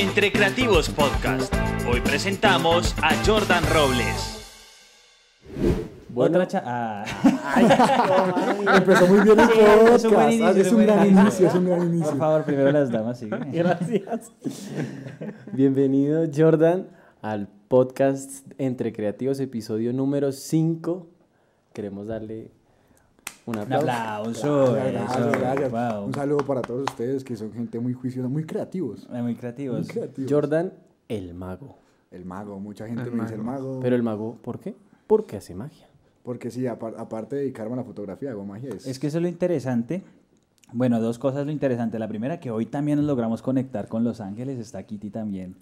Entre Creativos Podcast. Hoy presentamos a Jordan Robles. Otra cha- ah. Empezó muy bien el Sí, podcast. es un buen inicio, Ah, es un gran inicio. inicio, es un gran inicio. Por favor, primero las damas, sigue. Gracias. Bienvenido, Jordan, al podcast Entre Creativos, episodio número 5. Queremos darle un Un aplauso. aplauso. Gracias, eso, gracias. wow. Un saludo para todos ustedes que son gente muy juiciosa, muy creativos. Eh, Muy creativos. Muy creativos. Jordan, el mago. El mago, mucha gente El me dice el mago. Pero el mago, ¿por qué? Porque hace magia. Porque sí, apar- aparte de dedicarme a la fotografía, hago magia. Es, Es que eso es lo interesante. Bueno, dos cosas lo interesante. La primera, que hoy también nos logramos conectar con Los Ángeles. Está Kitty también.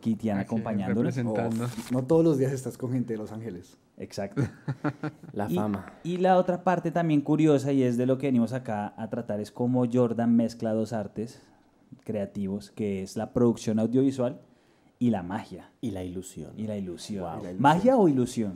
Kitian Aquí, acompañándonos. Uf, no todos los días estás con gente de Los Ángeles. Exacto. La Y- fama. Y la otra parte también curiosa, y es de lo que venimos acá a tratar, es cómo Jordan mezcla dos artes creativos, que es la producción audiovisual y la magia, Y la ilusión. y la ilusión. Wow. Y la ilusión. ¿Magia o ilusión?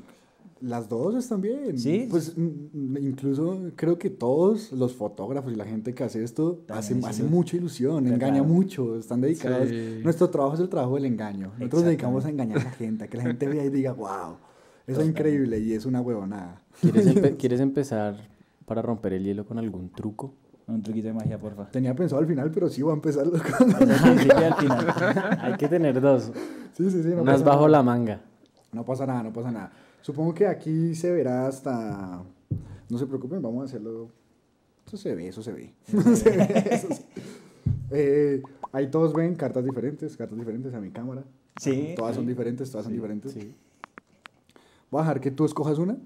Las dos están bien. ¿Sí? Pues mm, incluso creo que todos los fotógrafos y la gente que hace esto También hace, mucha ilusión, engaña mucho, están dedicados. Sí. Nuestro trabajo es el trabajo del engaño. Nosotros nos dedicamos a engañar a la gente, a que la gente vea y diga, wow, eso es increíble y es una huevonada. ¿Quieres, empe- ¿Quieres empezar para romper el hielo con algún truco? Un truquito de magia, porfa. Tenía pensado al final, pero sí voy a empezar con... Al final. Hay que tener dos. Sí, sí, sí. No Unas bajo nada. la manga. No pasa nada, no pasa nada. Supongo que aquí se verá hasta... No se preocupen, vamos a hacerlo... Eso se ve, eso se ve. Se ve, eso se- Eh, ahí todos ven cartas diferentes, cartas diferentes a mi cámara. Sí. Todas son diferentes, todas son diferentes. sí. Voy a dejar que tú escojas una.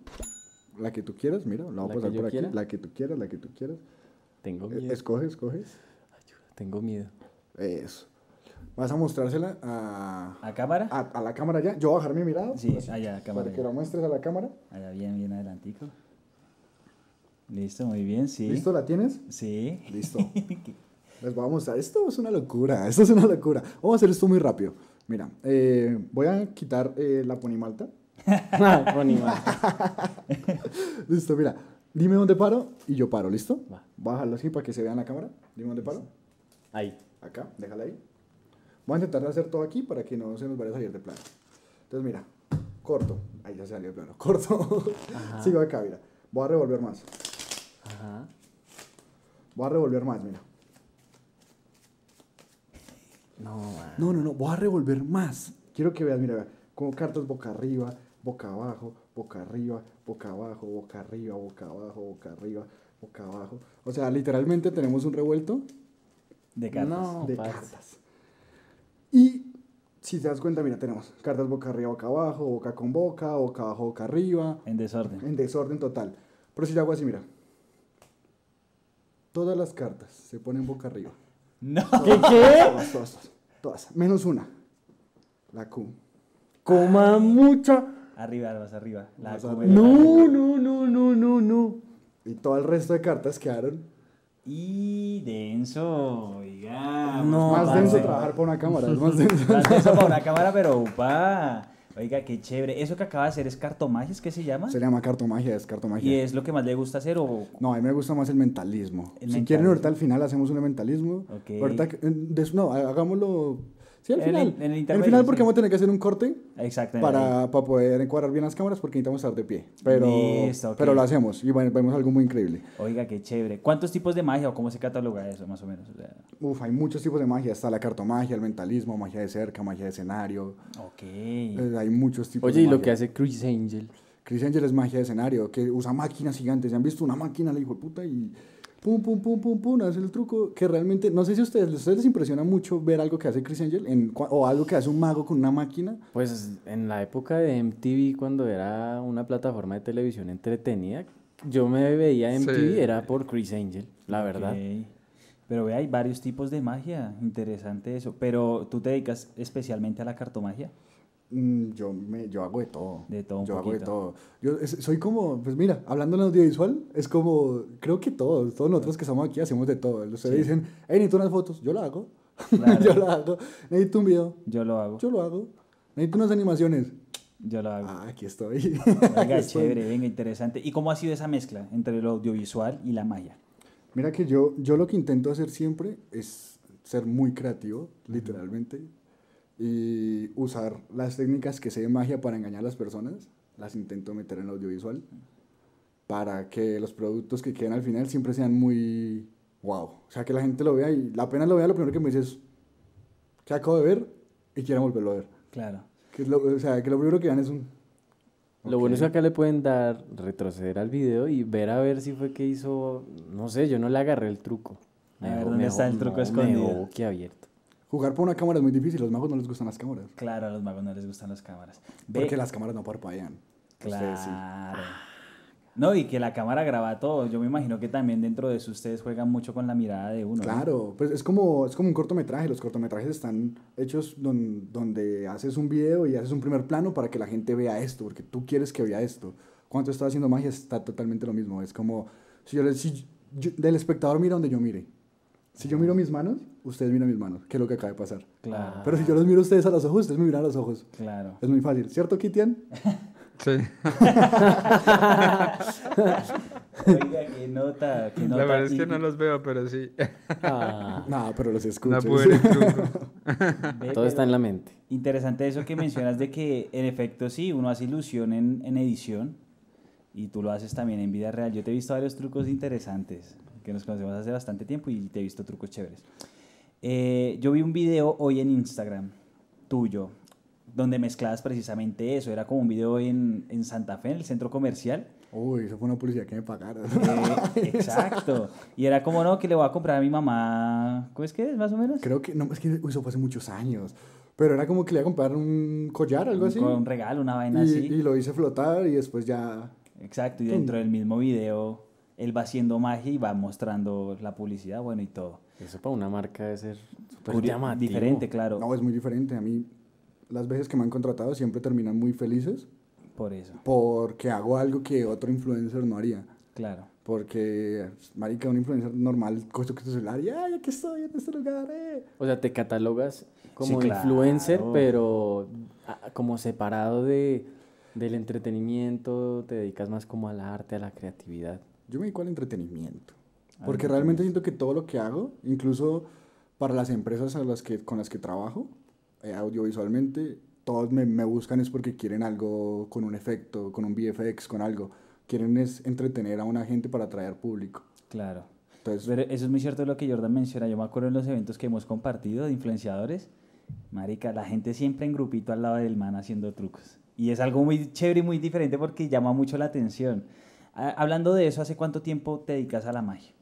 La que tú quieras, mira, la voy a ¿La pasar por aquí. quiera? La que tú quieras, la que tú quieras. Tengo Eh, miedo. Escoge, escoge. Tengo miedo. Eso. Vas a mostrársela a, ¿A cámara? a, a la cámara ya. Yo voy a bajar mi mirada. Sí, así, allá, cámara. Para que la muestres a la cámara. Allá, bien, bien adelantico. Listo, muy bien, sí. ¿Listo? ¿La tienes? Sí. Listo. Les voy a mostrar. Esto es una locura. Esto es una locura. Vamos a hacer esto muy rápido. Mira, eh, voy a quitar eh, la ponimalta. Bonima. Listo, mira. Dime dónde paro y yo paro, ¿listo? Va. A bajarlo así para que se vea en la cámara. Dime dónde paro. Ahí. Acá, déjala ahí. Voy a intentar hacer todo aquí para que no se nos vaya a salir de plano. Entonces, mira, corto. Ahí ya se salió de plano. Corto. Sigo acá, mira. Voy a revolver más. Ajá. Voy a revolver más, mira. No, man. No, no, no. Voy a revolver más. Quiero que veas, mira, vea, como cartas boca arriba, boca abajo, boca arriba, boca abajo, boca arriba, boca abajo, boca arriba, boca abajo. O sea, literalmente tenemos un revuelto De cartas. No. de cartas. Y si te das cuenta, mira, tenemos cartas boca arriba, boca abajo, boca con boca, boca abajo, boca arriba, En desorden. en desorden total. Pero si yo hago así, mira. Todas las cartas se ponen boca arriba. No. ¿Qué qué? Todas, todas, todas, todas. Menos una. La Q. Coma mucha. Arriba, más arriba. La Más Q, arriba. No, no, no, no, no, no. Y todo el resto de cartas quedaron. Y denso, oiga. No, más parce. denso trabajar para una cámara. Es más denso. Más denso para una cámara, pero upa. Oiga, qué chévere. ¿Eso que acaba de hacer es cartomagia? ¿Es que se llama? Se llama cartomagia, es ¿Y cartomagia. es lo que más le gusta hacer o...? No, a mí me gusta más el mentalismo. El si mentalismo. quieren, ahorita al final hacemos un mentalismo. Ok. Ahorita, des- no, hagámoslo. Sí, al En el- final. en el al final, porque sí. vamos a tener que hacer un corte Exactamente. para, para poder encuadrar bien las cámaras, porque necesitamos estar de pie. Pero, Listo, pero lo hacemos y bueno, vemos algo muy increíble. Oiga, qué chévere. ¿Cuántos tipos de magia o cómo se cataloga eso, más o menos? O sea, Uf, hay muchos tipos de magia. Está la cartomagia, el mentalismo, magia de cerca, magia de escenario. ok. Eh, hay muchos tipos Oye, de y lo magia. que hace Chris Angel. Chris Angel es magia de escenario, que usa máquinas gigantes. ¿Se han visto una máquina, le hijo de puta? Y pum, pum, pum, pum, pum, hace el truco que realmente, no sé si a ustedes, ¿a ustedes les impresiona mucho ver algo que hace Chris Angel en, o algo que hace un mago con una máquina. Pues en la época de MTV, cuando era una plataforma de televisión entretenida, yo me veía MTV, Sí. era por Chris Angel, la verdad. Pero ve, hay varios tipos de magia. Interesante eso. Pero tú te dedicas especialmente a la cartomagia. Mm, yo, me, yo hago de todo. De todo un Yo hago de poquito. todo. Yo es- soy como, pues mira, hablando en audiovisual, es como, creo que todos, todos nosotros que estamos aquí hacemos de todo. Ustedes Sí. dicen, hey, necesito unas fotos, yo lo hago. Claro. yo lo hago. Necesito un video, Yo lo hago. yo lo hago. Necesito unas animaciones. Yo lo hago. Ah, aquí estoy. Oiga, Aquí estoy. chévere, venga, interesante. ¿Y cómo ha sido esa mezcla entre lo audiovisual y la magia? Mira que yo, yo lo que intento hacer siempre es ser muy creativo, literalmente, y usar las técnicas que sé de magia para engañar a las personas, las intento meter en el audiovisual, para que los productos que queden al final siempre sean muy wow. O sea, que la gente lo vea y la pena lo vea, lo primero que me dice es, ¿qué acabo de ver? Y quiero volverlo a ver. Claro. Que es lo, o sea, que lo primero que vean es un... Lo bueno es que acá le pueden dar, retroceder al video y ver a ver si fue que hizo, no sé, yo no le agarré el truco. A ver, ¿dónde está el truco no, escondido? Me dejó abierto. Jugar por una cámara es muy difícil, los magos no les gustan las cámaras. Claro, a los magos no les gustan las cámaras. Ve- Porque las cámaras no parpadean. Sí. Claro. No, y que la cámara graba todo. Yo me imagino que también dentro de eso ustedes juegan mucho con la mirada de uno. ¿no? Claro, pues es como, es como un cortometraje. Los cortometrajes están hechos don- donde haces un video y haces un primer plano para que la gente vea esto, porque tú quieres que vea esto. Cuando estás haciendo magia está totalmente lo mismo. Es como, si yo, le- si yo- del espectador mira donde yo mire. Si yo miro mis manos, ustedes miran mis manos, que es lo que acaba de pasar. Claro, Pero si yo los miro a ustedes a los ojos, ustedes me miran a los ojos. claro. Es muy fácil, ¿cierto, Kitian? Sí. Oiga, qué nota, qué La nota. verdad es que no los veo, pero sí. Ah, No, pero los escucho. No todo está en la mente. Interesante eso que mencionas de que en efecto sí, uno hace ilusión en, en edición y tú lo haces también en vida real. Yo te he visto varios trucos interesantes que nos conocemos hace bastante tiempo y te he visto trucos chéveres. Eh, yo vi un video hoy en Instagram tuyo donde mezclabas precisamente eso. Era como un video en, en Santa Fe, en el centro comercial. Uy, eso fue una publicidad que me pagaron. Eh, exacto. Y era como, no, que le voy a comprar a mi mamá. ¿Cómo es que es, más o menos? Creo que, no, es que eso fue hace muchos años. Pero era como que le iba a comprar un collar, algo así. Un, regalo, una vaina y, así. y lo hice flotar y después ya... Exacto, y dentro del mismo video él va haciendo magia y va mostrando la publicidad, bueno, y todo. Eso para una marca debe ser súper llamativo. diferente, claro. No, es muy diferente. A mí, las veces que me han contratado siempre terminan muy felices Por eso, porque hago algo que otro influencer no haría. claro. Porque, marica, un influencer normal coge tu celular y, ay, aquí estoy en este lugar, eh. O sea, te catalogas como Sí, influencer, claro. pero ah, como separado de, del entretenimiento, te dedicas más como al arte, a la creatividad. Yo me dedico al entretenimiento. Porque realmente siento que todo lo que hago, incluso para las empresas a las que, con las que trabajo, eh, audiovisualmente, todos me, me buscan es porque quieren algo con un efecto, con un VFX, con algo. Quieren es entretener a una gente para atraer público. Claro. Entonces, Pero eso es muy cierto lo que Jordan menciona. Yo me acuerdo en los eventos que hemos compartido de influenciadores. Marica, la gente siempre en grupito al lado del man haciendo trucos. Y es algo muy chévere y muy diferente porque llama mucho la atención. Ah, Hablando de eso, ¿hace cuánto tiempo te dedicas a la magia?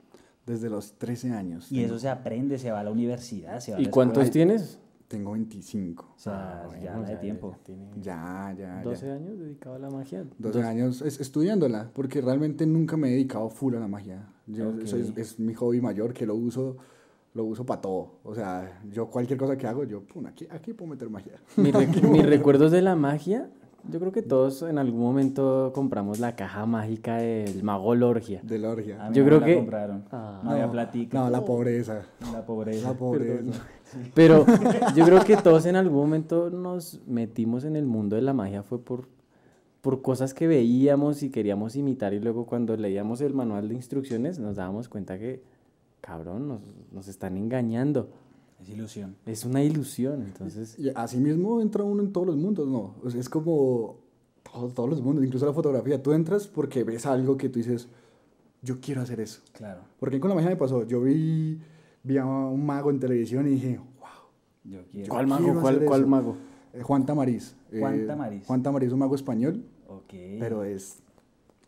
desde los 13 años. Y tengo, eso se aprende, se va a la universidad, se va a ¿Y la cuántos escuela. tienes? Tengo 25. O sea, Ah, bueno, ya la de tiempo. tiene Ya, ya, 12 ya. años dedicado a la magia. 12 Dos- años es- estudiándola, porque realmente nunca me he dedicado full a la magia. Yo, Ok. eso es, es mi hobby mayor que lo uso lo uso para todo. O sea, yo cualquier cosa que hago, yo, pum, aquí, aquí puedo meter magia. Mi rec- mis recuerdos de la magia, yo creo que todos en algún momento compramos la caja mágica del mago Lorgia. De la A orgia. mí Yo no creo me la que- compraron. Ah. no, había platica. No, la pobreza. La pobreza. La pobreza. Pero yo creo que todos en algún momento nos metimos en el mundo de la magia fue por, por cosas que veíamos y queríamos imitar y luego cuando leíamos el manual de instrucciones nos dábamos cuenta que, cabrón, nos, nos están engañando. Es ilusión. Es una ilusión, entonces... Y así mismo entra uno en todos los mundos, ¿no? O sea, es como todos, todos los mundos, incluso la fotografía. Tú entras porque ves algo que tú dices, yo quiero hacer eso. Claro. Porque con la magia me pasó, yo vi, vi a un mago en televisión y dije, wow. Yo quiero. ¿Cuál quiero mago? ¿Cuál, cuál mago? Eh, Juan Tamariz. Juan Eh, Tamariz. Juan Tamariz es un mago español, Ok. pero es,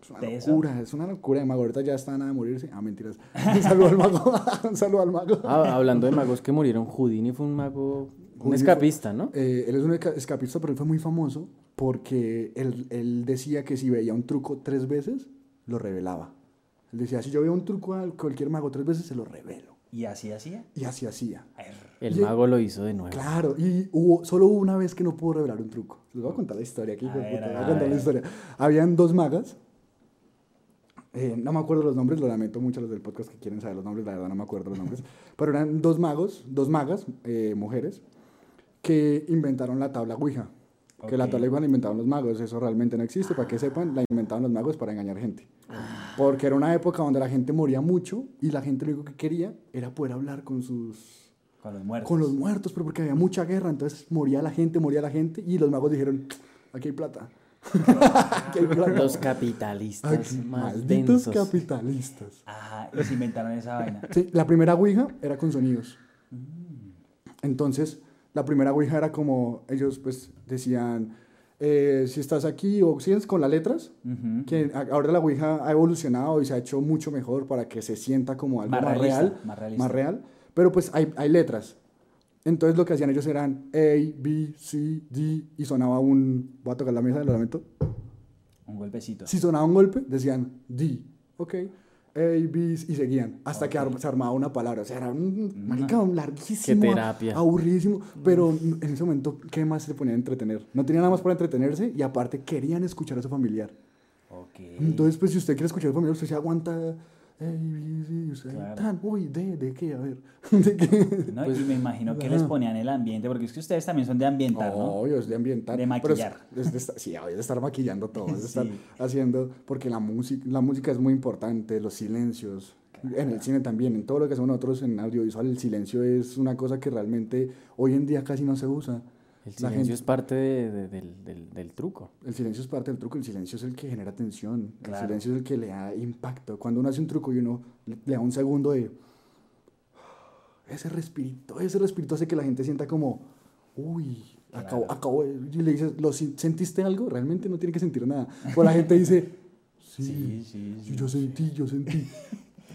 es una ¿Teso? locura, es una locura de mago. Ahorita ya está nada de morirse. Ah, mentiras. Un saludo al mago. un saludo al mago. Ah, hablando de magos que murieron, Houdini fue un mago, un Houdini escapista, ¿no? Eh, él es un esca- escapista, pero él fue muy famoso porque él, él decía que si veía un truco tres veces, lo revelaba. Él decía, si yo veo un truco a cualquier mago tres veces, se lo revelo. ¿Y así hacía? Y así hacía. El Y- mago lo hizo de nuevo. Claro, y hubo, solo hubo una vez que no pudo revelar un truco. Les voy a contar la historia aquí. A ver, a voy a contar a la historia. Habían dos magas. Eh, no me acuerdo los nombres, lo lamento mucho los del podcast que quieren saber los nombres, la verdad no me acuerdo los nombres. Pero eran dos magos, dos magas, eh, mujeres, que inventaron la tabla Ouija. Que la tabla Ouija la inventaron los magos, eso realmente no existe, para que sepan, la inventaron los magos para engañar gente. Porque era una época donde la gente moría mucho y la gente lo único que quería era poder hablar con sus Con los muertos. con los muertos, pero porque había mucha guerra, entonces moría la gente, moría la gente, y los magos dijeron, aquí hay plata. Los capitalistas Aquí, más malditos densos. capitalistas. Ajá, y se inventaron esa vaina. Sí, la primera Ouija era con sonidos. Entonces, la primera Ouija era como, ellos pues decían, eh, si estás aquí o si es con las letras, Ujú. que a- ahora la Ouija ha evolucionado y se ha hecho mucho mejor para que se sienta como algo Más más, realista, real, más realista. real, pero pues hay, hay letras. Entonces lo que hacían ellos eran A, B, C, D y sonaba un, voy a tocar la mesa, lo lamento, Un golpecito. si sonaba un golpe, decían D, ok, A, B, y seguían, hasta que se armaba una palabra. O sea, era un marica larguísimo, Qué terapia. aburridísimo, pero en ese momento, ¿qué más se ponían a entretener? No tenían nada más para entretenerse y aparte querían escuchar a su familiar. Ok. Entonces, pues si usted quiere escuchar a su familiar, usted se aguanta, Claro. tan, uy, ¿de, de qué? A ver, ¿de qué? ¿no? y me imagino que les ponían el ambiente, porque es que ustedes también son de ambientar, ¿no? Obvio, es de ambientar. De pero es- maquillar. es de estar- sí, obvio, de estar maquillando todo, es de estar Sí. haciendo, porque la música, la música es muy importante, los silencios. En el cine también, en todo lo que hacemos nosotros en audiovisual, el silencio es una cosa que realmente hoy en día casi no se usa. El silencio gente- es parte de- de- del, del- del truco. El silencio es parte del truco, el silencio es el que genera tensión, Claro. el silencio es el que le da impacto. Cuando uno hace un truco y uno le le da un segundo de... Ese respirito, ese respirito hace que la gente sienta como, uy, acabo, Claro. acabo de... Y le dices, ¿lo sentiste algo? Realmente no tiene que sentir nada. Pero la gente dice, Sí, sí, sí, sí, yo sentí, yo sentí.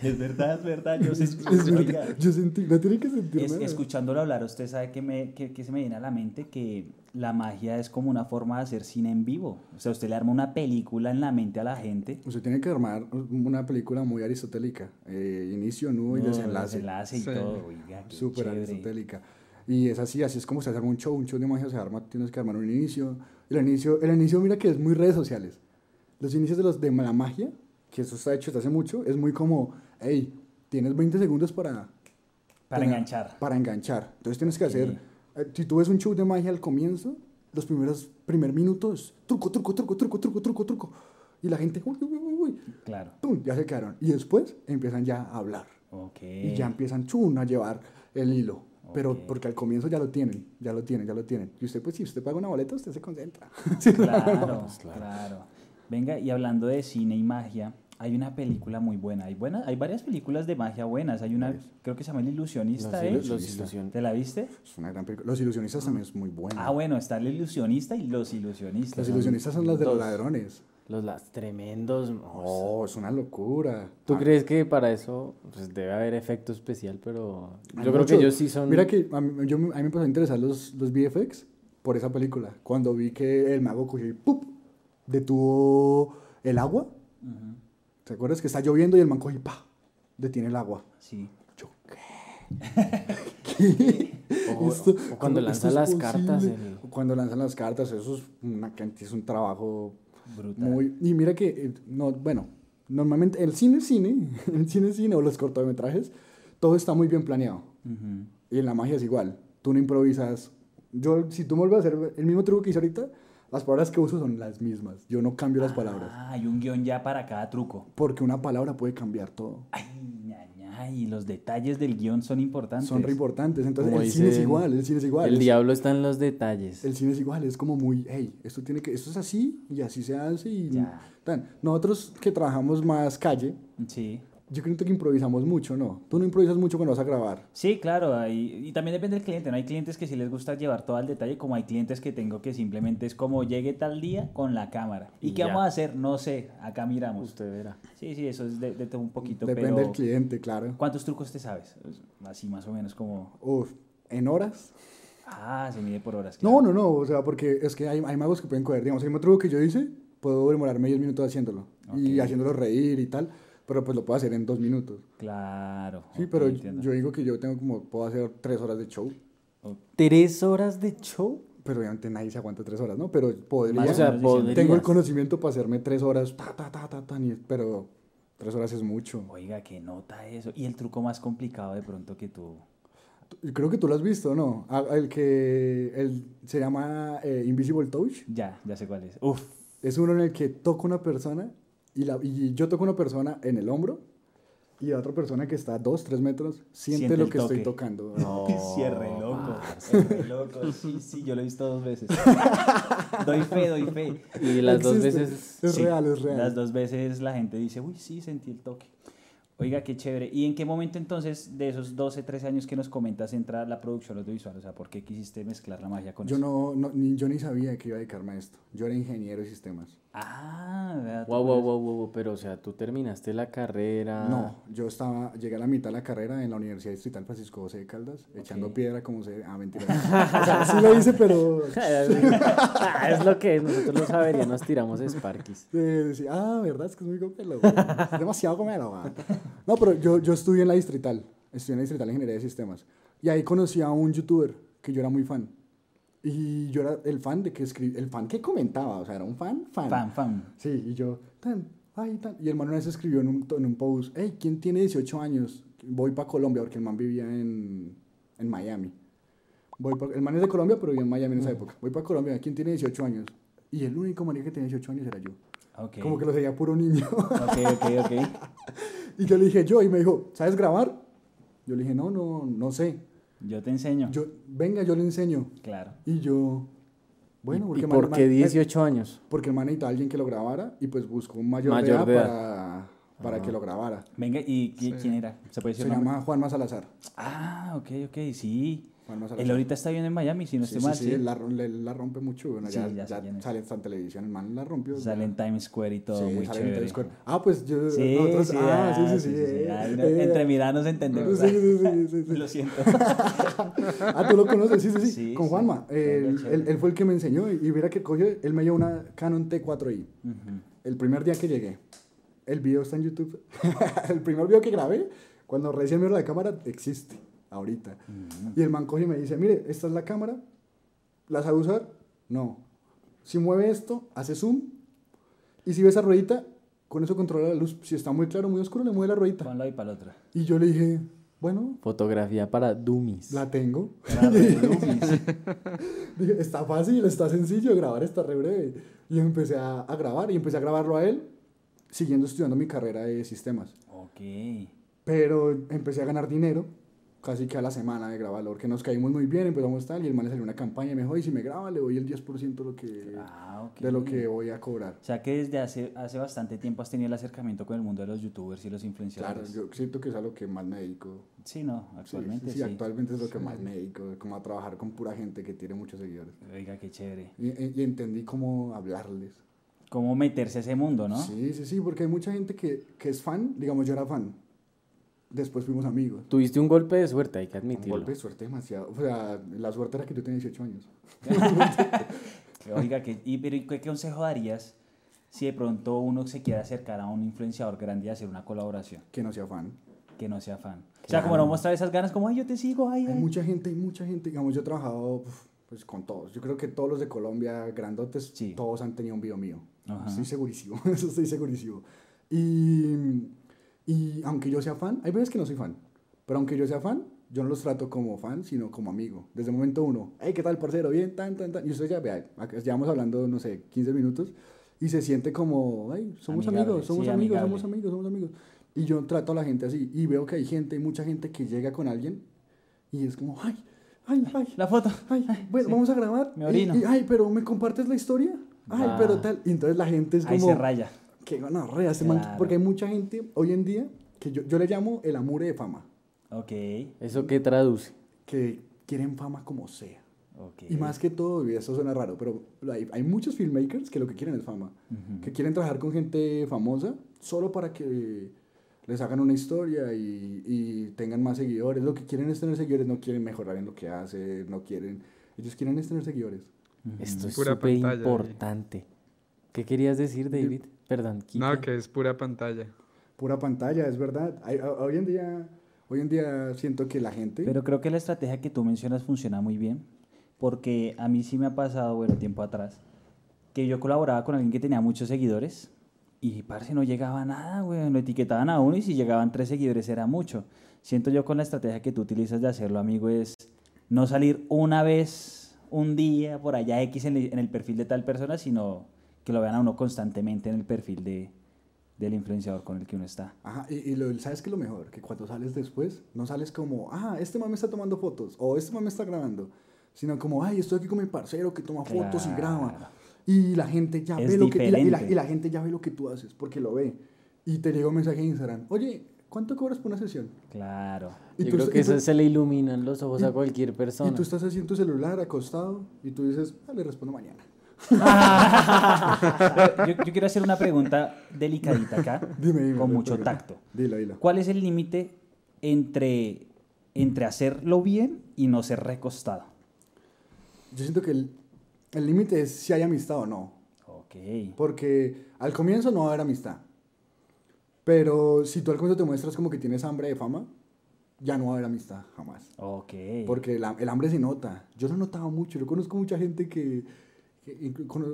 Es verdad, es verdad. Yo Es oiga, verdad, yo sentí, no tiene que sentir es- nada. escuchándolo hablar, usted sabe que, me, que, que se me viene a la mente que la magia es como una forma de hacer cine en vivo. O sea, usted le arma una película en la mente a la gente. Usted tiene que armar una película muy aristotélica. eh, inicio, nudo y No, desenlace. desenlace y Sí. todo. Oiga, Súper chévere. aristotélica. Y es así, así es como se hace un show, un show de magia se arma, tienes que armar un inicio. El inicio, el inicio mira que es muy redes sociales. Los inicios de, los, de la magia, que eso está hecho desde hace mucho, es muy como, hey, tienes 20 segundos para... Para tener- enganchar. Para enganchar. Entonces tienes que hacer, eh, si tú ves un show de magia al comienzo, los primeros primer minutos, truco, truco, truco, truco, truco, truco, truco. Y la gente, uy, uy, uy, uy, Claro. pum, ya se quedaron. Y después empiezan ya a hablar. Ok. Y ya empiezan chun a llevar el hilo. Pero Ok. porque al comienzo ya lo tienen, ya lo tienen, ya lo tienen. Y usted, pues, si usted paga una boleta, usted se concentra. Claro, Pues, claro. Venga, y hablando de cine y magia, hay una película muy buena. Hay, buena, hay varias películas de magia buenas. Hay una, creo que se llama El Ilusionista, Los, ¿eh? los ¿Te la viste? Es una gran película. Los ilusionistas también es muy buena. Ah, bueno, está El Ilusionista y Los Ilusionistas. Los ilusionistas son las de los ladrones. Los las tremendos. Oh, es una locura. ¿Tú Ah, crees que para eso pues, debe haber efecto especial? Pero hay yo creo que ellos sí son... Mira que a mí, yo, me- a mí me empezó a interesar los, los VFX por esa película. Cuando vi que el mago cogió y ¡pup! detuvo el agua. Ujú, ¿Te acuerdas que está lloviendo y el man coge y ¡pa! detiene el agua? Sí. Yo, ¿qué? O- Esto- o cuando ¿cómo lanza esto es las cartas, posible? el- O Cuando lanzan las cartas, eso es, una, es un trabajo Brutal. muy... Y mira que, eh, no, bueno, normalmente el cine cine, el cine cine o los cortometrajes, todo está muy bien planeado. Ujú. Y en la magia es igual. Tú no improvisas. Yo, si tú me vuelves a hacer el mismo truco que hice ahorita, las palabras que uso son las mismas. Yo no cambio las palabras. Ah, hay un guion ya para cada truco. Porque una palabra puede cambiar todo. Ay, ña, ña, y los detalles del guion son importantes. Son re importantes. Entonces, Como el cine es igual. El cine es igual. El es- diablo está en los detalles. El cine es igual, es como muy, hey, esto tiene que, esto es así y así se hace y Ya. tan. Nosotros que trabajamos más calle, Sí. Yo creo que improvisamos mucho, ¿no? Tú no improvisas mucho cuando vas a grabar. Sí, claro, hay- y también depende del cliente, ¿no? Hay clientes que sí les gusta llevar todo al detalle, como hay clientes que tengo que simplemente es como llegue tal día con la cámara. ¿Y Y qué ya. vamos a hacer? No sé, acá miramos. Usted verá. Sí, sí, eso es de, de todo un poquito, Depende pero del cliente, claro. ¿cuántos trucos te sabes? Así más o menos como... Uf, en horas. Ah, se mide por horas. No, claro. no, no, o sea, porque es que hay, hay magos que pueden coger, digamos, el mismo truco que yo hice, puedo demorarme 10 minutos haciéndolo y haciéndolo reír y tal, pero pues lo puedo hacer en dos minutos. Claro. Sí, pero entiendo. yo digo que yo tengo como, puedo hacer tres horas de show, ¿Tres horas de show? pero obviamente nadie se aguanta tres horas, ¿no? Pero podría, Más O sea, podrías. tengo el conocimiento para hacerme tres horas, ta, ta, ta, ta, ta, ni- pero tres horas es mucho. Oiga, qué nota eso. ¿Y el truco más complicado de pronto que tú? Creo que tú lo has visto, ¿no? Ah, El que el, se llama eh, Invisible Touch. Ya, ya sé cuál es. Uf. Es uno en el que toco una persona y, la, y yo toco una persona en el hombro y la otra persona que está a 2, 3 metros siente, Siente lo que estoy toque. tocando. Sí, es re loco. Es re loco. Sí, sí, yo lo he visto dos veces. doy fe, doy fe. Y las dos Existe. veces... Es Sí, real, es real. Las dos veces la gente dice, uy, sí, sentí el toque. Oiga, qué chévere. ¿Y en qué momento entonces, de esos 12, 13 años que nos comentas, entra la producción audiovisual? O sea, ¿por qué quisiste mezclar la magia con Yo eso? no, no- ni, yo ni sabía que iba a dedicarme a esto. Yo era ingeniero de sistemas. Ah, vea Wow, wow, wow, wow, pero o sea, tú terminaste la carrera... No, yo estaba, llegué a la mitad de la carrera en la Universidad Distrital Francisco José de Caldas, echando piedra como se... Ah, mentira. o sea, sí lo hice, pero... Ah, es lo que es, nosotros los saberianos tiramos Sparkies. Decía, ah, verdad, es que es muy gomelo. güey. Es demasiado gomelo. güey". No, pero yo, yo estudié en la Distrital. Estudié en la Distrital de Ingeniería de Sistemas. Y ahí conocí a un youtuber que yo era muy fan. Y yo era el fan de que escribía, el fan que comentaba, o sea, era un fan, fan. Fan, fan. Sí, y yo, tan, ay, tan. Y el man una vez escribió en un, en un post, hey, ¿quién tiene 18 años? Voy para Colombia, porque el man vivía en, en Miami. Voy pa- el man es de Colombia, pero vivía en Miami en esa época. Voy para Colombia, ¿quién tiene 18 años? Y el único man que tenía 18 años era yo. Ok. Como que lo seguía puro niño. Ok, ok, ok. y yo le dije, yo, y me dijo, ¿sabes grabar? Yo le dije, no, no, no sé. Yo te enseño. Yo, venga, yo le enseño. Claro. Y yo, bueno, ¿Y porque el por qué man- 18 años? Porque el man necesitaba alguien que lo grabara y pues buscó un mayor, Mayor de edad para, para que lo grabara. Venga, ¿y qui- quién era? ¿Se puede Se decir nombre? llama Juanma Salazar. Ah, ok, ok, sí. Salazar. Él ahorita está viviendo en Miami, si no sí, estoy sí, mal, sí, sí. la, la rompe mucho. Bueno, Sí, ya, ya ya es. sale en televisión, el man la rompió. Sale en Times Square y todo, muy sale en chévere. Times Square. Ah, pues yo. Sí, nosotros- sí, ah, ah, sí, sí, sí. eh, Ah, eh, entre miranos entendemos. Sí, sí, sí, sí, sí. Lo siento. Ah, tú lo conoces, sí, sí, sí. Con. Juanma. Él, él- él fue el que me enseñó y, y mira que cogió, él me dio una Canon T4i. Ujú. El primer día que llegué, el video está en YouTube. el primer video que grabé, cuando recién miro la cámara, existe ahorita. Y el man coge y me dice, mire, esta es la cámara, ¿la sabe usar? No. Si mueve esto, hace zoom. Y si ve esa ruedita, con eso controla la luz. Si está muy claro, muy oscuro, le mueve la ruedita. Ponlo ahí para la otra. Y yo le dije, bueno, Fotografía para dummies. la tengo. Para. Dije, está fácil, está sencillo, grabar está re breve. Y empecé a, a grabar y empecé a grabarlo a él, siguiendo estudiando mi carrera de sistemas. ok. Pero empecé a ganar dinero casi que a la semana de grabarlo, porque nos caímos muy bien, empezamos tal, y el man le salió una campaña y me dijo, y si me graba, le doy el 10% de lo que, Ah, ok. de lo que voy a cobrar. O sea que desde hace, hace bastante tiempo has tenido el acercamiento con el mundo de los youtubers y los Claro, influenciadores. yo siento que es a lo que más me dedico. Sí, no, Sí, actualmente sí, sí. actualmente es lo que más me dedico, como a trabajar con pura gente que tiene muchos seguidores. Oiga, qué chévere. Y, y- y entendí cómo hablarles. Cómo meterse a ese mundo, ¿no? Sí, sí, sí, porque hay mucha gente que, que es fan, digamos, yo era fan. Después fuimos amigos. Tuviste un golpe de suerte, hay que Un admitirlo. golpe de suerte demasiado. O sea, la suerte era que yo tenía 18 años. Oiga, ¿qué, y, pero, ¿y ¿qué consejo darías si de pronto uno se quiere acercar a un influenciador grande y hacer una colaboración? Que no sea fan. Que no sea fan. O sea, como no mostrar esas ganas, como, ay, yo te sigo, ay, Hay ay. mucha gente, hay mucha gente. Digamos, yo he trabajado pues, con todos. Yo creo que todos los de Colombia, grandotes, Sí. todos han tenido un video mío. Ajá. Estoy segurísimo. Eso estoy segurísimo. Y, y aunque yo sea fan, hay veces que no soy fan. Pero aunque yo sea fan, yo no los trato como fan, sino como amigo. Desde el momento uno, hey, ¿qué tal, parcero? Bien, tan, tan, tan. Y usted ya, vea, llevamos hablando, no sé, 15 minutos. Y se siente como, hey, somos Amigable, amigos, somos sí, amigos, amigable. somos amigos, somos amigos. Y yo trato a la gente así. Y veo que hay gente, mucha gente que llega con alguien y es como, ay, ay, ay. La foto. Ay, bueno, vamos a grabar. me orino. Y, y, ay, pero ¿me compartes la historia? Ay, Ah. pero tal. Y entonces la gente es Ahí como, se raya. Que gonorrea ese man, Claro. porque hay mucha gente hoy en día que yo, yo le llamo el amure de fama, Ok. ¿Eso qué traduce? que quieren fama como sea. Ok. Y más que todo, y eso suena raro, pero hay, hay muchos filmmakers que lo que quieren es fama, que quieren trabajar con gente famosa solo para que les hagan una historia y, y tengan más seguidores. Lo que quieren es tener seguidores, no quieren mejorar en lo que hacen, no quieren, ellos quieren es tener seguidores. Esto es súper importante. ¿Qué querías decir, David? Perdón, Kike. No, que es pura pantalla. Pura pantalla, es verdad. Hay- hoy en día, hoy en día siento que la gente... Pero creo que la estrategia que tú mencionas funciona muy bien, porque a mí sí me ha pasado, bueno, tiempo atrás, que yo colaboraba con alguien que tenía muchos seguidores y, parce, no llegaba a nada, güey, lo etiquetaban a uno y si llegaban tres seguidores era mucho. Siento yo con la estrategia que tú utilizas de hacerlo, amigo, es no salir una vez, un día, por allá X en el perfil de tal persona, sino que lo vean a uno constantemente en el perfil de, del influenciador con el que uno está. Ajá, y, y lo, ¿sabes qué es lo mejor? Que cuando sales después, no sales como, ah, este man me está tomando fotos, o este man me está grabando, sino como, ay, estoy aquí con mi parcero que toma fotos y graba. Claro. Y la gente ya Es ve lo que, y la, y la- diferente. y la gente ya ve lo que tú haces, porque lo ve. Y te llega un mensaje en Instagram, oye, ¿cuánto cobras por una sesión? Claro. Y Yo tú creo que y tú- eso se le iluminan los ojos a cualquier persona. Y tú estás así en tu celular, acostado, y tú dices, ah, le respondo mañana. yo, yo quiero hacer una pregunta delicadita acá, Dime, dime. con mucho tacto. Dilo, dilo. ¿Cuál es el límite entre, entre hacerlo bien y no ser recostado? Yo siento que el límite es si hay amistad o no. Ok. Porque al comienzo no va a haber amistad. Pero si tú al comienzo te muestras como que tienes hambre de fama, ya no va a haber amistad, jamás. Ok. Porque el, el hambre se nota. Yo lo he notado mucho. Yo conozco mucha gente que,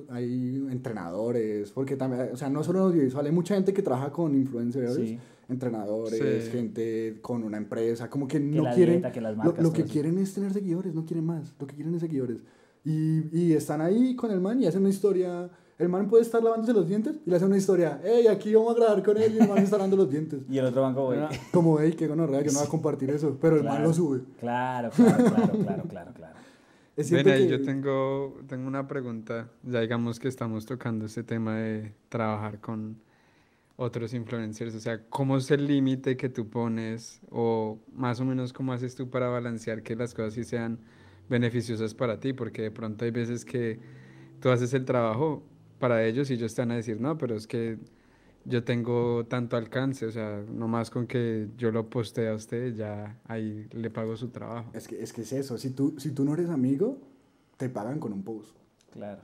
hay entrenadores, porque también, o sea, no solo en audiovisual, hay mucha gente que trabaja con influencers, Sí. entrenadores, Sí. gente con una empresa, como que, Que no quieren, dieta, que las lo- marcas, lo, todo que quieren es tener seguidores, no quieren más, lo que quieren es seguidores. Y, y están ahí con el man y hacen una historia, el man puede estar lavándose los dientes y le hacen una historia, hey, aquí vamos a grabar con él y el man está lavando los dientes. Y el otro banco, güey. Como, hey, qué gonorrea, yo no voy a compartir eso, pero el man lo sube. Claro, claro, claro, claro, claro, claro. Ven ahí, que- yo tengo, tengo una pregunta. Ya digamos que estamos tocando este tema de trabajar con otros influencers. O sea, ¿cómo es el límite que tú pones? O más o menos, ¿cómo haces tú para balancear que las cosas sí sean beneficiosas para ti? Porque de pronto hay veces que tú haces el trabajo para ellos y ellos te van a decir, no, pero es que yo tengo tanto alcance. O sea, nomás con que yo lo postee a usted, ya ahí le pago su trabajo. Es que, es que es eso, si tú, si tú no eres amigo, te pagan con un post. Claro.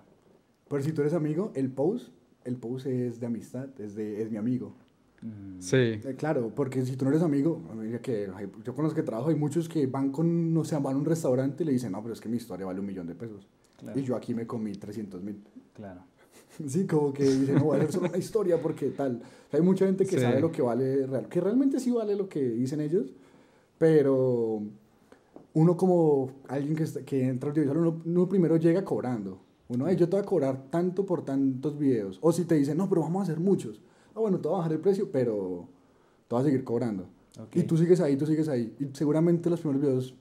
Pero si tú eres amigo, el post, el post es de amistad, es, de, es mi amigo. Mm, Sí. Eh, claro, porque si tú no eres amigo, mira que hay- yo con los que trabajo hay muchos que van con, no sé, van a un restaurante y le dicen, no, pero es que mi historia vale un millón de pesos. Claro. Y yo aquí me comí 300 mil. Claro. Sí, como que dicen, no, hacer solo una historia porque tal. O sea, hay mucha gente que Sí. sabe lo que vale, real, que realmente sí vale lo que dicen ellos, pero uno como alguien que, que entra al audiovisual, uno, uno primero llega cobrando. Uno, "Ay, yo te voy a cobrar tanto por tantos videos. O si te dicen, no, pero vamos a hacer muchos. Ah, bueno, te voy a bajar el precio, pero te vas a seguir cobrando. Y tú sigues ahí, tú sigues ahí. Y seguramente los primeros videos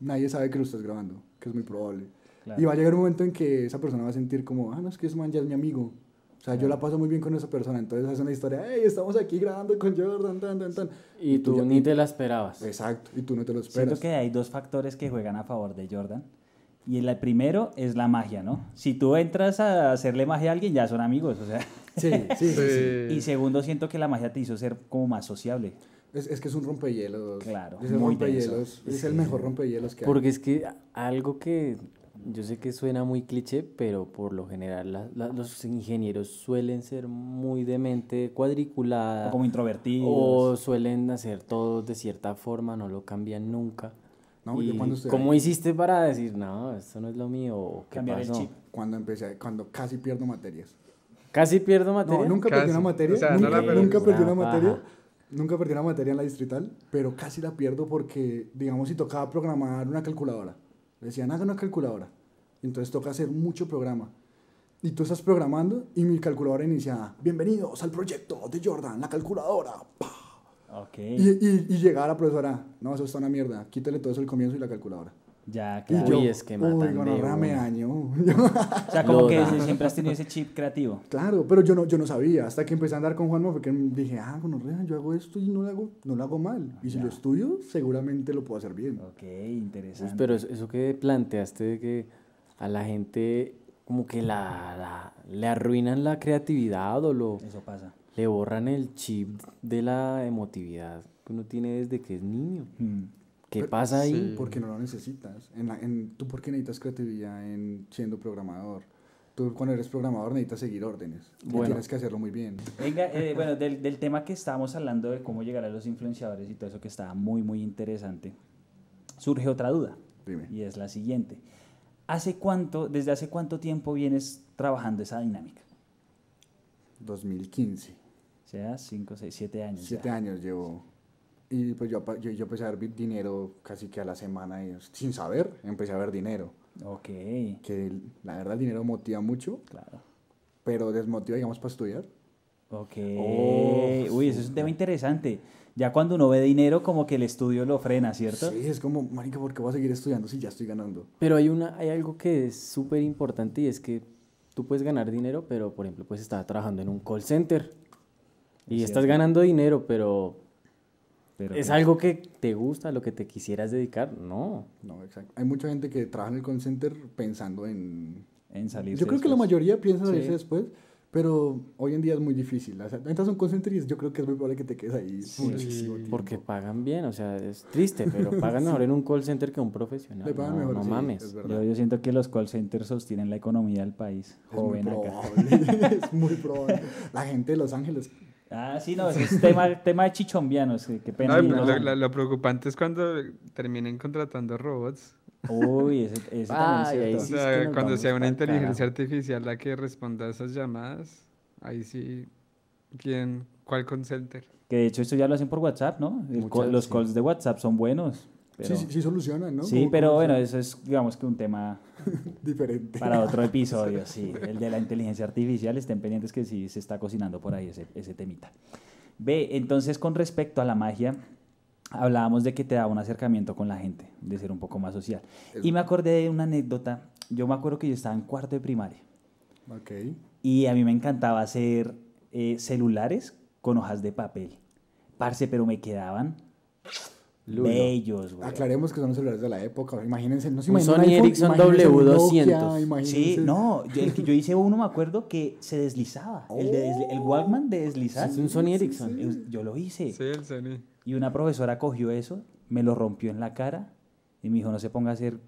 nadie sabe que lo estás grabando, que es muy probable. Claro. Y va a llegar un momento en que esa persona va a sentir como, ah, no, es que ese man ya es mi amigo. O sea, yo la paso muy bien con esa persona. Entonces hace una historia, hey, estamos aquí grabando con Jordan, tan, tan, tan. Y tú ya- ni te la esperabas. Exacto, y tú no te lo Siento esperas. que hay dos factores que juegan a favor de Jordan. Y el primero es la magia, ¿no? Si tú entras a hacerle magia a alguien, ya son amigos, o sea. Sí, sí, sí. sí. Sí. Y segundo, siento que la magia te hizo ser como más sociable. Es, es que es un rompehielos. Claro, Es el muy rompehielos. Es el mejor rompehielos que hay. Porque es que algo que yo sé que suena muy cliché, pero por lo general la- la- los ingenieros suelen ser muy de mente cuadriculada O como introvertidos. o suelen hacer todo de cierta forma, no lo cambian nunca. No, yo Y cuando estoy ¿Cómo ahí- hiciste para decir, no, esto no es lo mío? ¿Qué Cambiar el pasó?" chip. Cuando empecé, cuando casi pierdo materias. Casi pierdo materia. No, nunca Casi. perdí una materia. O sea, no nunca, la perdí. nunca perdí una Una materia. Nunca perdí una materia en la distrital, pero casi la pierdo porque, digamos, si tocaba programar una calculadora. Le decían, haga una calculadora. Y entonces toca hacer mucho programa. Y tú estás programando y mi calculadora inicia, bienvenidos al proyecto de Jordan, la calculadora. ¡Pa! Ok. Y, y, y llegaba la profesora, no, eso está una mierda, quítale todo eso el comienzo y la calculadora. Ya, Y claro. yo, Uy, es que matan uy, de gonorrea, me dañó. O sea, como Lo que da. siempre has tenido ese chip creativo. Claro, pero yo no, yo no sabía. Hasta que empecé a andar con Juanma fue que dije, ah, gonorrea, yo hago esto y no lo hago, no lo hago mal. Y si Ya. lo estudio, seguramente lo puedo hacer bien. Ok, Pues, interesante. pero eso, eso que planteaste de que a la gente como que la, la- le arruinan la creatividad o lo, Eso pasa. le borran el chip de la emotividad que uno tiene desde que es niño. Mm. ¿Qué Pero- pasa ahí? sí. Porque no lo necesitas. En la- en, ¿Tú por qué necesitas creatividad en siendo programador? Tú cuando eres programador necesitas seguir órdenes. Y Bueno. tienes que hacerlo muy bien. Venga, eh, bueno, del, del tema que estábamos hablando de cómo llegar a los influenciadores y todo eso que estaba muy, muy interesante, surge otra duda. Dime. Y es la siguiente. ¿Hace cuánto, desde hace cuánto tiempo vienes trabajando esa dinámica? 2015. O sea, 5, 6, 7 años. ya. Siete años llevo. Y pues yo, yo, yo empecé a ver dinero casi que a la semana. y sin saber, empecé a ver dinero. Ok, Que la verdad el dinero motiva mucho, claro. pero desmotiva, digamos, para estudiar. Ok. Oh, Uy, eso es un tema interesante. Ya cuando uno ve dinero, como que el estudio lo frena, ¿cierto? Sí, es como, marica, ¿por qué voy a seguir estudiando si ya estoy ganando? Pero hay, una, hay algo que es súper importante y es que tú puedes ganar dinero, pero por ejemplo, puedes estar trabajando en un call center y Es estás cierto. ganando dinero, pero, Pero ¿es que- algo que te gusta, lo que te quisieras dedicar? No. No, exacto. Hay mucha gente que trabaja en el call center pensando en... en salir. Yo creo que la mayoría piensa salirse Sí. después, pero hoy en día es muy difícil. O sea, entras a un call center y yo creo que es muy probable que te quedes ahí muchísimo tiempo. Porque pagan bien, o sea, es triste, pero pagan mejor en un call center que un profesional. Le pagan no, mejor, no sí, mames. es Yo, yo siento que los call centers sostienen la economía del país. Es muy Joven acá. probable. es muy probable. La gente de Los Ángeles. Ah, sí, no, es tema, tema de chichombianos. que- Qué pena. No- lo, lo- lo preocupante es cuando terminen contratando robots. Uy, ese, ese Ay, también es O sí cierto. es sea, que cuando sea una inteligencia carajo. artificial la que responda a esas llamadas, ahí sí, ¿quién? ¿Cuál call center? Que de hecho esto ya lo hacen por WhatsApp, ¿no? Muchas, call- los sí. calls de WhatsApp son buenos. Pero, Sí, sí, sí solucionan, ¿no? sí, pero bueno, eso es, digamos que un tema Diferente. para otro episodio, sí. El de la inteligencia artificial, estén pendientes que sí se está cocinando por ahí ese, ese temita. Ve, entonces con respecto a la magia, hablábamos de que te daba un acercamiento con la gente, de ser un poco más social. Y me acordé de una anécdota. Yo me acuerdo que yo estaba en cuarto de primaria Ok. y a mí me encantaba hacer eh, celulares con hojas de papel. Parce, pero me quedaban Lulo. bellos, güey. Aclaremos que son los celulares de la época. Imagínense, no se Un imaginan Sony Ericsson imagínense un W200. Nokia, Sí, no, yo, el que yo hice uno, me acuerdo que se deslizaba. El, de desli- el Walkman de deslizar. Es un Sony Ericsson. Yo lo hice. Sí, el Sony. Y una profesora cogió eso, me lo rompió en la cara y me dijo, no se ponga a hacer...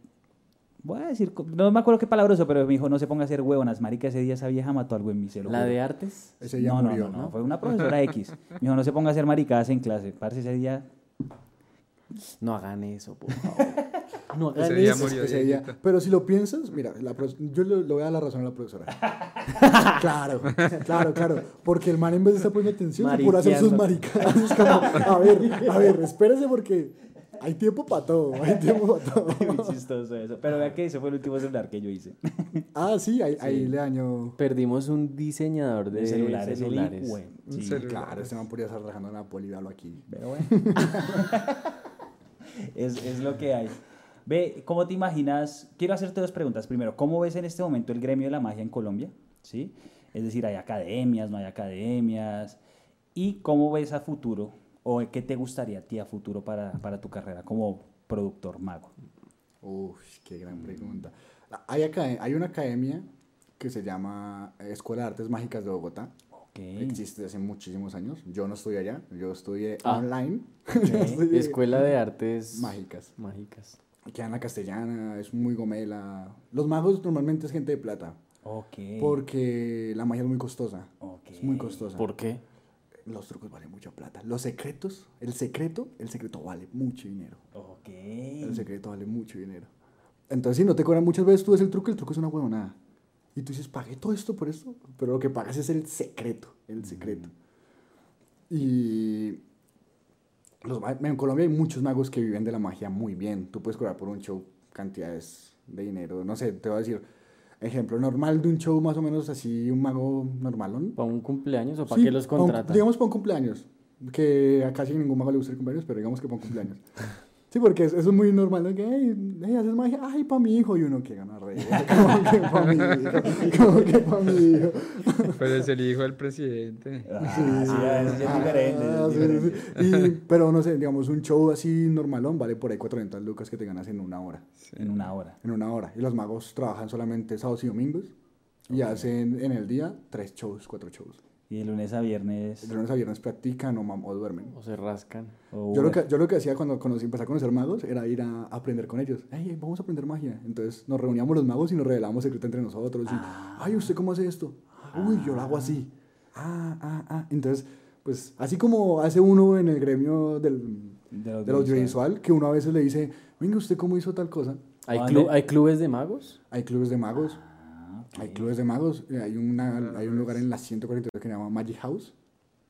Voy a decir, no me acuerdo qué palabra usó, pero me dijo, no se ponga a hacer huevonas. Marica, ese día esa vieja mató algo en se lo La de artes. Ese ya no, no, murió, no, ¿no? no, fue una profesora X. Me dijo, no se ponga a hacer maricadas en clase. Parce, ese día... No hagan eso, por favor. No hagan Ese día eso. murió Ese día-. Pero si lo piensas, mira, la pro- yo le, le voy a dar la razón a la profesora. claro, claro, claro. Porque el man en vez de estar poniendo atención, a hacer sus maricadas. Es como, a ver, a ver, espérese porque hay tiempo para todo, hay tiempo para todo. Muy chistoso eso. Pero vea que ese fue el último celular que yo hice. Ah, sí, ahí, ahí le daño. Perdimos un diseñador de De celulares. celulares. Un sí. celular. Claro, este man podría estar trabajando en la aquí. Pero bueno. Es, es lo que hay. Ve, ¿cómo te imaginas? Quiero hacerte dos preguntas. Primero, ¿cómo ves en este momento el gremio de la magia en Colombia? ¿Sí? Es decir, ¿hay academias, no hay academias? ¿Y cómo ves a futuro? ¿O qué te gustaría a ti a futuro para, para tu carrera como productor mago? Uf, qué gran pregunta. Hay, hay una academia que se llama Escuela de Artes Mágicas de Bogotá. Ok. Existe hace muchísimos años. Yo no estudié allá, yo estudié Ah. online. Yo estudié Escuela de artes Mágicas. mágicas. Queda en la castellana, es muy gomela. Los magos normalmente es gente de plata, Ok. porque la magia es muy costosa. Ok. Es muy costosa. ¿Por qué? Los trucos valen mucha plata. Los secretos, el secreto, el secreto vale mucho dinero. Ok. El secreto vale mucho dinero. Entonces, si no te cobran muchas veces, tú ves el truco, el truco es una huevonada. Y tú dices, pagué todo esto por esto. Pero lo que pagas es el secreto, el secreto. Y los en Colombia hay muchos magos que viven de la magia muy bien. Tú puedes cobrar por un show cantidades de dinero. No sé, te voy a decir, ejemplo normal de un show más o menos así, un mago normalón. ¿Para un cumpleaños o para Sí, qué los un- contratan? digamos para un cumpleaños. Que a casi ningún mago le gusta el cumpleaños, pero digamos que para un cumpleaños. Sí, porque es- eso es muy normal, ¿no? Que, hey, hey, haces magia, ay, para mi hijo, y uno que gana re, como que para mi hijo, como que para mi hijo. Pero es el hijo del presidente. Ah, sí, a veces es diferente. Ah, es sí, diferente. sí. Y- pero no sé, digamos, un show así normalón vale por ahí 400 lucas que te ganas en una hora. En una hora. En una hora. Y los magos trabajan solamente sábados y domingos y hacen en el día tres shows, cuatro shows. Y de lunes a viernes. De lunes a viernes practican o, o duermen. O se rascan. o Yo lo, que, yo lo que hacía cuando conocí, empecé a conocer magos era ir a aprender con ellos. Hey, vamos a aprender magia. Entonces nos reuníamos los magos y nos revelábamos secretos entre nosotros. Y, Ay, ¿usted cómo hace esto? Uy, yo lo hago así. Ah, ah, ah. Entonces, pues así como hace uno en el gremio del, Del del audiovisual, que uno a veces le dice, venga, ¿usted cómo hizo tal cosa? ¿Hay, ¿Dónde? clu- ¿Hay clubes de magos? Hay clubes de magos. Ah, ok. Hay clubes de magos. eh, Hay, una, hay un lugar en la 142 que se llama Magic House.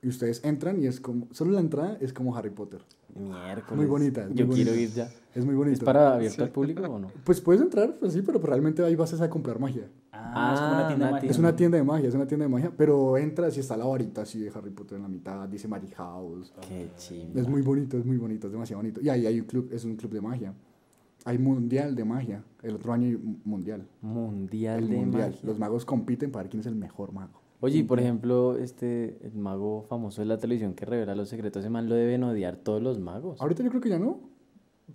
y ustedes entran y es como, solo la entrada es como Harry Potter. Miércoles. Muy bonita, muy Yo quiero bonita. ir ya. Es muy bonito. ¿Es para abierto al público o no? Pues puedes entrar, pues sí, pero realmente ahí vas a comprar magia. Ah, es como una Ah, tienda de una magia. Es una tienda de magia, es una tienda de magia, pero entras y está la varita así de Harry Potter en la mitad, dice Magic House. Qué chimba. Es muy bonito, es muy bonito, es demasiado bonito. Y ahí hay un club, es un club de magia. Hay mundial de magia. El otro año hay un mundial. Mundial El de mundial. magia. Los magos compiten para ver quién es el mejor mago. Oye, y por ejemplo, este, el mago famoso de la televisión que revela los secretos, ese man lo deben odiar todos los magos. Ahorita yo creo que ya no,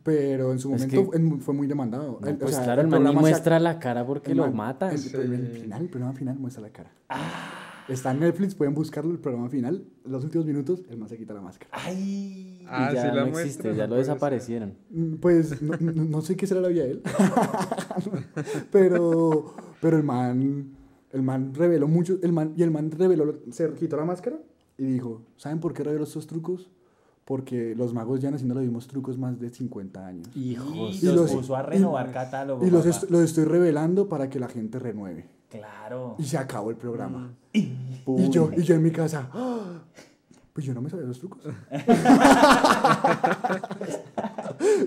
pero en su Es momento que- fue muy demandado. No, El- o pues sea, claro, el man ni programa se- muestra la cara porque el lo man- matan. El, el- el final, el programa final muestra la cara. Está en Netflix, pueden buscarlo, el programa final. Los últimos minutos, el man se quita la máscara. Ay. Ah, ya sí la no muestra, existe, no ya lo ser. desaparecieron. Mm, Pues no, no- no sé qué será la vida de él. pero, pero el man, el man reveló mucho, el man, y el man reveló, se quitó la máscara y dijo, ¿saben por qué reveló estos trucos? Porque los magos ya haciendo los mismos trucos más de 50 años. Hijos. Y Y los, los- puso a renovar catálogo. Y los, papá. est- los estoy revelando para que la gente renueve. Claro. Y se acabó el programa. Uy. Y yo, y yo en mi casa, ¡ah! pues yo no me sabía los trucos.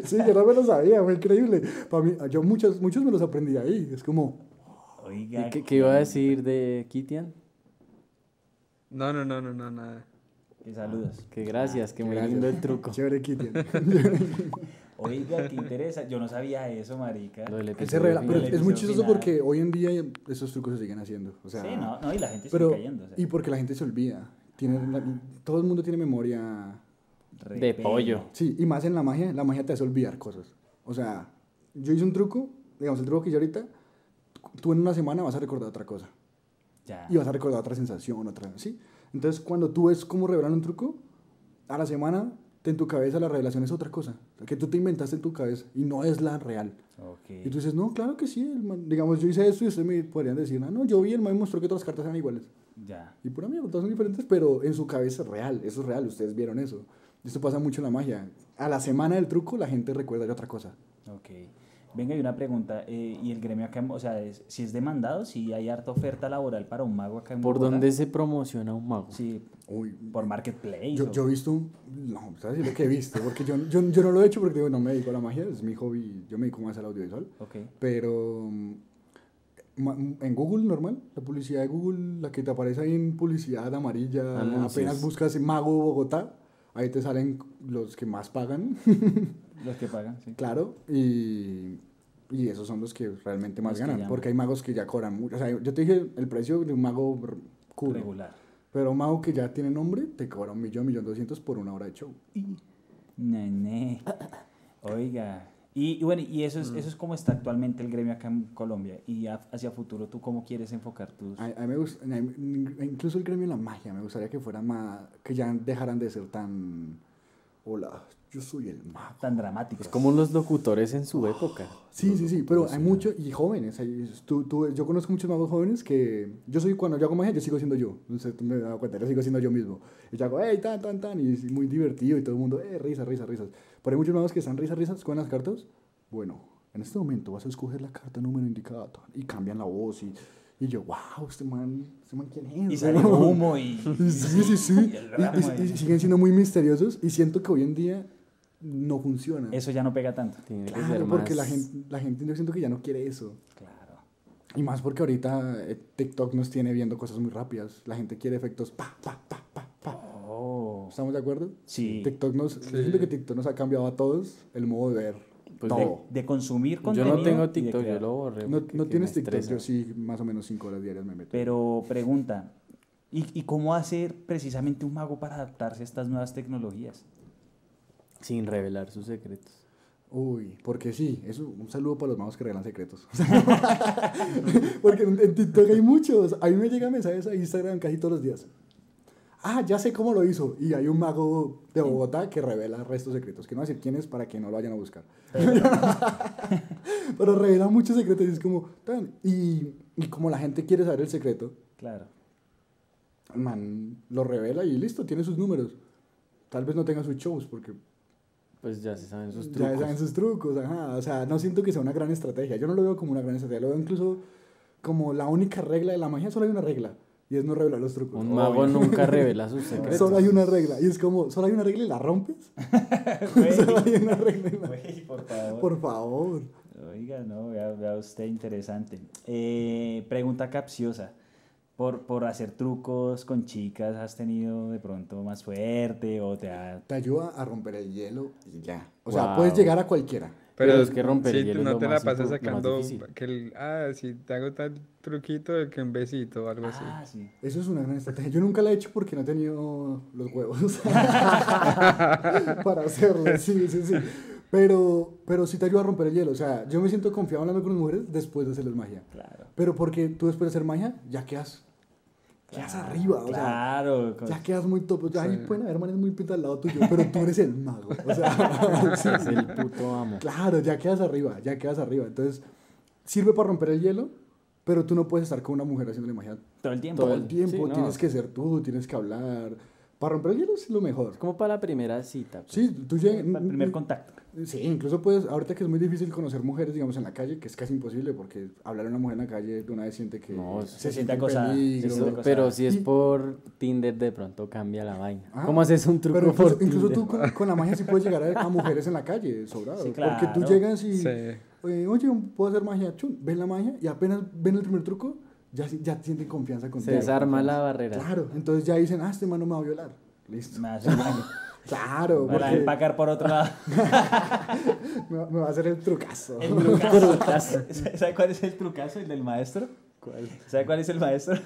sí, yo no me los sabía, fue increíble. Para mí, yo muchos, muchos me los aprendí ahí. Es como, Oiga. ¿Y qué, qué iba a decir de Kitian? No, no, no, no, no, nada. Que saludos. Que gracias, que muy Gracias. lindo el truco. chévere Kitian. Oiga, qué interesa. Yo no sabía eso, marica. Lo del episodio revela, final. pero es muy chistoso final. porque hoy en día esos trucos se siguen haciendo. O sea, sí, no, no, y la gente pero, sigue cayendo. o sea, y porque la gente se olvida. Tiene, la- todo el mundo tiene memoria De pelo. pollo. Sí, y más en la magia, la magia te hace olvidar cosas. O sea, yo hice un truco, digamos, el truco que yo ahorita, tú en una semana vas a recordar otra cosa. Ya. Y vas a recordar otra sensación, otra, ¿sí? Entonces, cuando tú ves cómo revelan un truco, a la semana, en tu cabeza la revelación es otra cosa. Que tú te inventaste en tu cabeza y no es la real. Ok. Y tú dices, no, claro que sí. el man- digamos, yo hice esto y ustedes me podrían decir, ah, no, yo vi, el man mostró que todas las cartas eran iguales. Ya. Y pura mierda, todas son diferentes, pero en su cabeza es real, eso es real, ustedes vieron eso. Y esto pasa mucho en la magia. A la semana del truco la gente recuerda de otra cosa. Ok. Venga, y una pregunta. eh, ¿Y el gremio acá, en- o sea, es- si es demandado, si hay harta oferta laboral para un mago acá en ¿Por Bogotá? dónde se promociona un mago? Sí, Uy, por Marketplace. yo, o- yo he visto, un- no, ¿sabes lo que he visto? Porque yo, yo, yo no lo he hecho porque digo, no me dedico a la magia, es mi hobby, yo me dedico más al audiovisual. Ok. Pero mm, ma- en Google normal, la publicidad de Google, la que te aparece ahí en publicidad amarilla, Anuncios. apenas buscas Mago Bogotá, ahí te salen los que más pagan. Los que pagan, sí. Claro, y, y esos son los que realmente más Los ganan, porque hay magos que ya cobran mucho. O sea, yo te dije el precio de un mago culo, Regular. pero un mago que ya tiene nombre te cobra un millón, millón doscientos por una hora de show. Nene. Oiga. Y, y bueno, y eso es, eso es como está actualmente el gremio acá en Colombia. Y a- hacia futuro, ¿tú cómo quieres enfocar tus...? A, a mí me gusta, incluso el gremio de la magia, me gustaría que fueran más, que ya dejaran de ser tan, hola, yo soy el mago. tan dramáticos? Es como los locutores en su época. Sí, sí, sí, pero hay muchos, y jóvenes, hay- tú, tú- yo conozco muchos magos jóvenes que, yo soy, cuando yo hago magia, yo sigo siendo yo, no sé, tú me he dado cuenta, yo sigo siendo yo mismo, y yo hago, hey, tan, tan, tan, y es muy divertido, y todo el mundo, eh, risas, risas, risas, pero hay muchos magos que están risas, risas con las cartas, bueno, en este momento vas a escoger la carta número indicada, y cambian la voz, y, y yo, wow, este man, este man, ¿quién es? Y sale humo y... Sí, sí, sí. y el Y, ramo y- y y- siguen siendo muy misteriosos y siento que hoy en día no funciona. Eso ya no pega tanto. Tiene que ser Claro, porque la gente, la gente yo siento que ya no quiere eso. Claro. Y más porque ahorita eh, TikTok nos tiene viendo cosas muy rápidas. La gente quiere efectos pa, pa, pa, pa, pa. Oh. ¿Estamos de acuerdo? Sí. TikTok nos, yo siento que TikTok nos ha cambiado a todos el modo de ver Pues todo. De, de consumir Yo contenido. no tengo TikTok, yo lo borré. No, no tienes TikTok, estresa. yo sí, más o menos 5 horas diarias me meto. Pero pregunta, ¿y, ¿y cómo hacer precisamente un mago para adaptarse a estas nuevas tecnologías? Sin revelar sus secretos. Uy, porque sí, eso, un saludo para los magos que regalan secretos. porque en, en TikTok hay muchos. A mí me llegan mensajes a Instagram casi todos los días. Ah, ya sé cómo lo hizo. Y hay un mago de Bogotá que revela restos secretos. Que no voy a decir quién es para que no lo vayan a buscar. Pero revela muchos secretos y es como... tan. Y, y como la gente quiere saber el secreto, Claro. man, lo revela y listo, tiene sus números. Tal vez no tenga sus shows porque Pues ya se saben sus ya trucos. saben sus trucos, ajá. O sea, no siento que sea una gran estrategia. Yo no lo veo como una gran estrategia, lo veo incluso como la única regla de la magia, solo hay una regla. Y es no revelar los trucos. Un mago nunca revela sus secretos. Solo hay una regla. Y es como, solo hay una regla y la rompes. Solo hay una regla y la... güey, por favor. Por favor. Oiga, no, vea, vea usted interesante. Eh, pregunta capciosa. Por, por hacer trucos con chicas, ¿has tenido de pronto más suerte o te ha... Te ayuda a romper el hielo y ya. O sea, puedes llegar a cualquiera. Pero, Pero es que romper sí, el hielo no te la pasas sacando que el, ah, si te hago tal truquito de que un besito o algo así. Ah, sí. Eso es una gran estrategia. Yo nunca la he hecho porque no he tenido los huevos para hacerlo. Sí, sí, sí. Pero, pero sí te ayuda a romper el hielo. O sea, yo me siento confiado hablando con las mujeres después de hacerles magia. Claro. Pero porque tú después de hacer magia, ya quedas, quedas arriba. O sea, Claro. con- ya quedas muy top. O sea, ahí pueden haber manes muy pintas al lado tuyo, pero tú eres el mago. O sea, sí. Es el puto amo. Claro, ya quedas arriba, ya quedas arriba. Entonces, sirve para romper el hielo, pero tú no puedes estar con una mujer haciéndole magia Todo el tiempo. todo el- tiempo. sí, no. Tienes que ser tú, tienes que hablar. Para romper el hielo es lo mejor. Es como para la primera cita. pues. Sí, tú llegas. Para el primer contacto. Sí, incluso puedes, ahorita que es muy difícil conocer mujeres, digamos, en la calle, que es casi imposible, porque hablar a una mujer en la calle de una vez siente que No, se se peligro. siente acosada. pero si es por Tinder, de pronto cambia la vaina. Ah, ¿Cómo haces un truco Pero incluso, por incluso Tinder? tú con, con la magia sí puedes llegar a, a mujeres en la calle, sobrado. Sí, Porque tú claro. llegas y, Sí. eh, oye, puedo hacer magia, chun, ven la magia y apenas ven el primer truco, ya, ya sienten confianza Se contigo. desarma la barrera. Claro, entonces ya dicen, ah, este man no me va a violar. Listo. Me hace. Claro, Para porque empacar por otro lado. me, va- me va a hacer el trucazo. El trucazo. ¿Sabe cuál es el trucazo? ¿El del maestro? ¿Sabe cuál es el maestro?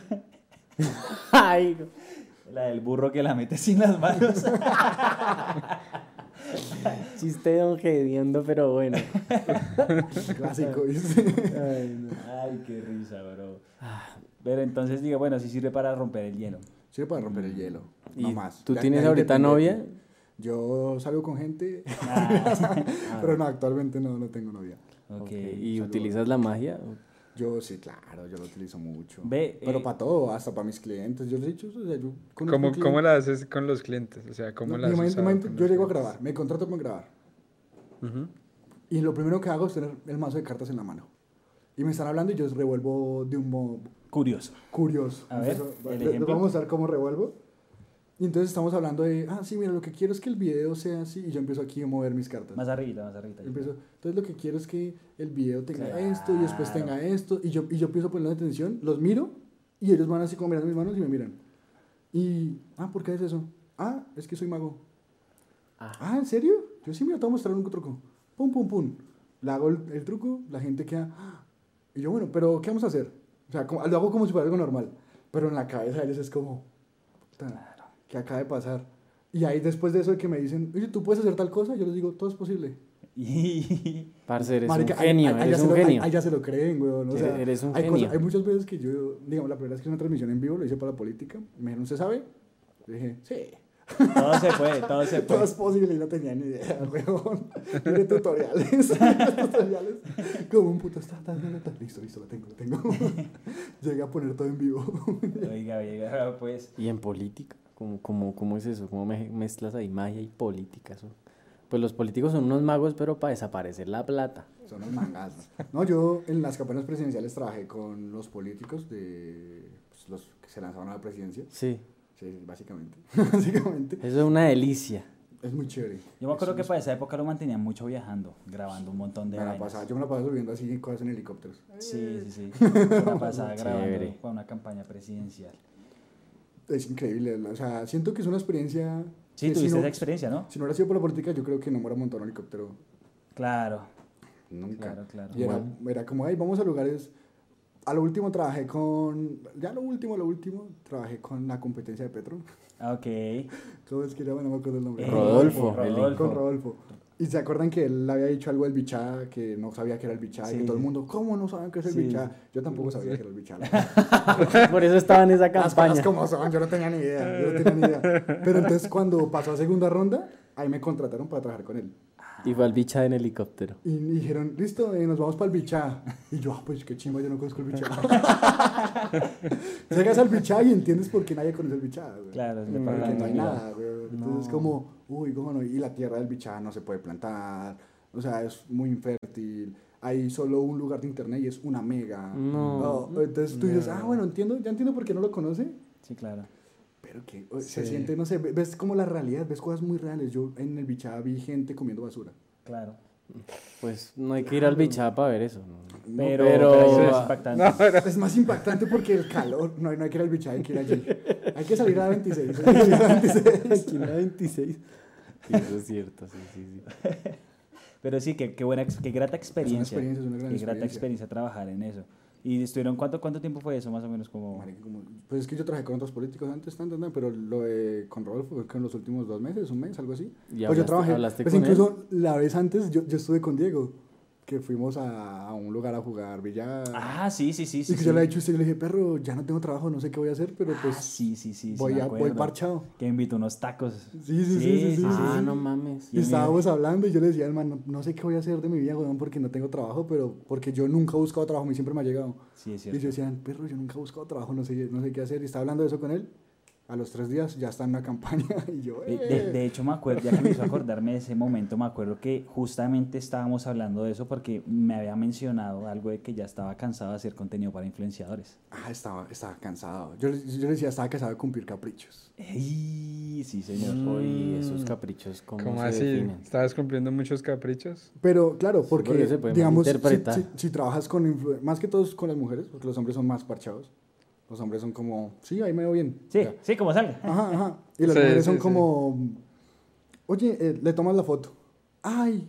Ay, La del burro que la mete sin las manos. chiste de don pero bueno. Clásico, ¿viste? Ay, no. Ay, qué risa, bro. Pero entonces diga, bueno, sí sirve para romper el hielo. Sirve para romper el hielo, no ¿Y más. tú tienes ahorita novia? Yo salgo con gente, Ah, pero no, actualmente no, no tengo novia. ok. Ok, ¿Y utilizas la magia? Yo sí, claro, yo lo utilizo mucho. Ve, pero eh, para todo, hasta para mis clientes. Yo les he dicho, o sea, yo ¿Cómo, ¿Cómo la haces con los clientes? O sea, ¿cómo No, la con Yo llego a clientes? grabar, me contrato con grabar. Y lo primero que hago es tener el mazo de cartas en la mano. Y me están hablando y yo revuelvo de un modo Curioso. curioso. A ver, Empiezo- el voy a mostrar cómo revuelvo. Y entonces estamos hablando de, ah, sí, mira, lo que quiero es que el video sea así. Y yo empiezo aquí a mover mis cartas. Más arriba, más arriba. Empiezo, entonces lo que quiero es que el video tenga Claro. esto y después tenga esto. Y yo, y yo empiezo a ponerle atención, los miro y ellos van así como mirando mis manos y me miran. Y, ah, ¿por qué es eso? Ah, es que soy mago. Ah. Ah, ¿en serio? Yo sí, mira, te voy a mostrar un truco. Pum, pum, pum. Le hago el, el truco, la gente queda. "Ah". Y yo, bueno, pero ¿qué vamos a hacer? O sea, como- lo hago como si fuera algo normal. Pero en la cabeza de ellos es como. "Puta, ¿Qué acaba de pasar? Y ahí después de eso de que me dicen, oye, ¿tú puedes hacer tal cosa? Yo les digo, todo es posible. Parce, eres Marica, un genio, ahí- eres se un lo- genio. ahí ya se lo creen, weón. O sea, eres un hay, genio. cosas- hay muchas veces que yo, digamos, la primera vez que hice una transmisión en vivo, lo hice para la política. Me dijeron, ¿se sabe? Le dije, sí. todo se puede, todo se Todo puede. es posible y no tenía ni idea, weón. Mire tutoriales. tutoriales. Como un puto está, está, está, está. Listo, listo, lo tengo, lo tengo. Llegué a poner todo en vivo. Oiga, oiga, pues. ¿Y en política? ¿Cómo, cómo, cómo es eso? ¿Cómo me- mezclas ahí magia y política? Eso? Pues los políticos son unos magos, pero para desaparecer la plata. Son los mangazos. No, yo en las campañas presidenciales trabajé con los políticos de pues, los que se lanzaban a la presidencia. Sí, Sí, básicamente. básicamente. eso es una delicia. Es muy chévere. Yo me acuerdo Es que un- para esa época lo mantenían mucho viajando, grabando un montón de me la pasaba- yo me la pasaba subiendo así cosas en helicópteros. Sí, sí, sí. Se la pasaba grabando Chévere. para una campaña presidencial. Es increíble. O sea, siento que es una experiencia. Sí, que si tuviste no- esa experiencia, ¿no? Si no hubiera sido por la política, yo creo que no me hubiera montado un helicóptero Claro, nunca. claro, claro. Y era, era como, ay, vamos a lugares. A lo último trabajé con. Ya lo último, lo último, trabajé con la competencia de Petro. Ah, Ok. ¿Cómo es que era? No me acuerdo el nombre. Eh, Rodolfo, Rodolfo. Con Rodolfo. Y se acuerdan que él había dicho algo del bichá, que no sabía que era el bichá, y que todo el mundo, ¿cómo no saben qué es el Sí. bichá? Yo tampoco sabía que era el bichá. Por eso estaba en esa Las cosas campaña. como son, yo no tenía ni idea, yo no tenía ni idea. Pero entonces cuando pasó a segunda ronda, ahí me contrataron para trabajar con él. Y fue al bicha en helicóptero. Y dijeron, listo, eh, nos vamos para el bichá. Y yo, ah, pues qué chimba, yo no conozco el bichá. Llegas al bichá y entiendes por qué nadie conoce el bichá. güey. Claro, es parlante no hay nada, güey. Entonces es como, uy, cómo no. Y la tierra del bichá no se puede plantar. O sea, es muy infértil. hay solo un lugar de internet y es una mega. No. Oh, entonces tú dices, ah, bueno, entiendo, ya entiendo por qué no lo conoce. Sí, claro. Pero que o- se Sí. siente, no sé, ve- ves como la realidad, ves cosas muy reales. Yo en el bichada vi gente comiendo basura. Claro. Pues no hay que ir al bichá para ver eso. ¿no? Pero, pero- pero sí es impactante. Es más impactante porque el calor, no, no hay que ir al bichada, hay que ir allí. Hay que salir a la 26. hay que salir a la 26. Aquí en la 26. Sí, eso es cierto, sí, sí, sí. Pero sí, qué, qué buena, qué grata experiencia. experiencia, es una gran qué grata experiencia. experiencia trabajar en eso. ¿Y estuvieron cuánto, cuánto tiempo fue eso, más o menos? Como... Marica, como- pues es que yo trabajé con otros políticos antes, tan, tan, tan, pero lo de con Rodolfo fue que en los últimos dos meses, un mes, algo así. ¿Y pues yo trabajé, pues él? incluso la vez antes yo, yo estuve con Diego, que fuimos a, a un lugar a jugar billar. Ah, sí, sí, sí. sí y que sí. yo le he dicho usted, yo le dije, perro, ya no tengo trabajo, no sé qué voy a hacer, pero pues Ah, sí, sí, sí. voy, a, voy parchado. Que me invitó unos tacos. Sí, sí, sí, sí, sí, ah, sí. no mames. Y estábamos hablando y yo le decía al man, no, no sé qué voy a hacer de mi vida, weón, porque no tengo trabajo, pero porque yo nunca he buscado trabajo, a mí siempre me ha llegado. Sí, es Y cierto. yo decía, perro, yo nunca he buscado trabajo, no sé, no sé qué hacer. Y estaba hablando de eso con él. A los tres días ya está en una campaña y yo, De, eh. de- de hecho, me acuerdo, ya que me hizo acordarme de ese momento, me acuerdo que justamente estábamos hablando de eso porque me había mencionado algo de que ya estaba cansado de hacer contenido para influenciadores. Ah, estaba, estaba cansado. Yo, le- yo le decía, estaba cansado de cumplir caprichos. ¡Ey! Sí, señor. Mm. esos caprichos, ¿cómo, ¿Cómo se así? definen? ¿Estabas cumpliendo muchos caprichos? Pero claro, porque, porque se puede digamos, si, si- si trabajas con, más que todos con las mujeres, porque los hombres son más parchados. Los hombres son como, sí, ahí me veo bien. Sí, Ya. sí, como salga. Ajá, ajá. Y las Sí, mujeres sí, son sí. como, oye, eh, le tomas la foto. Ay,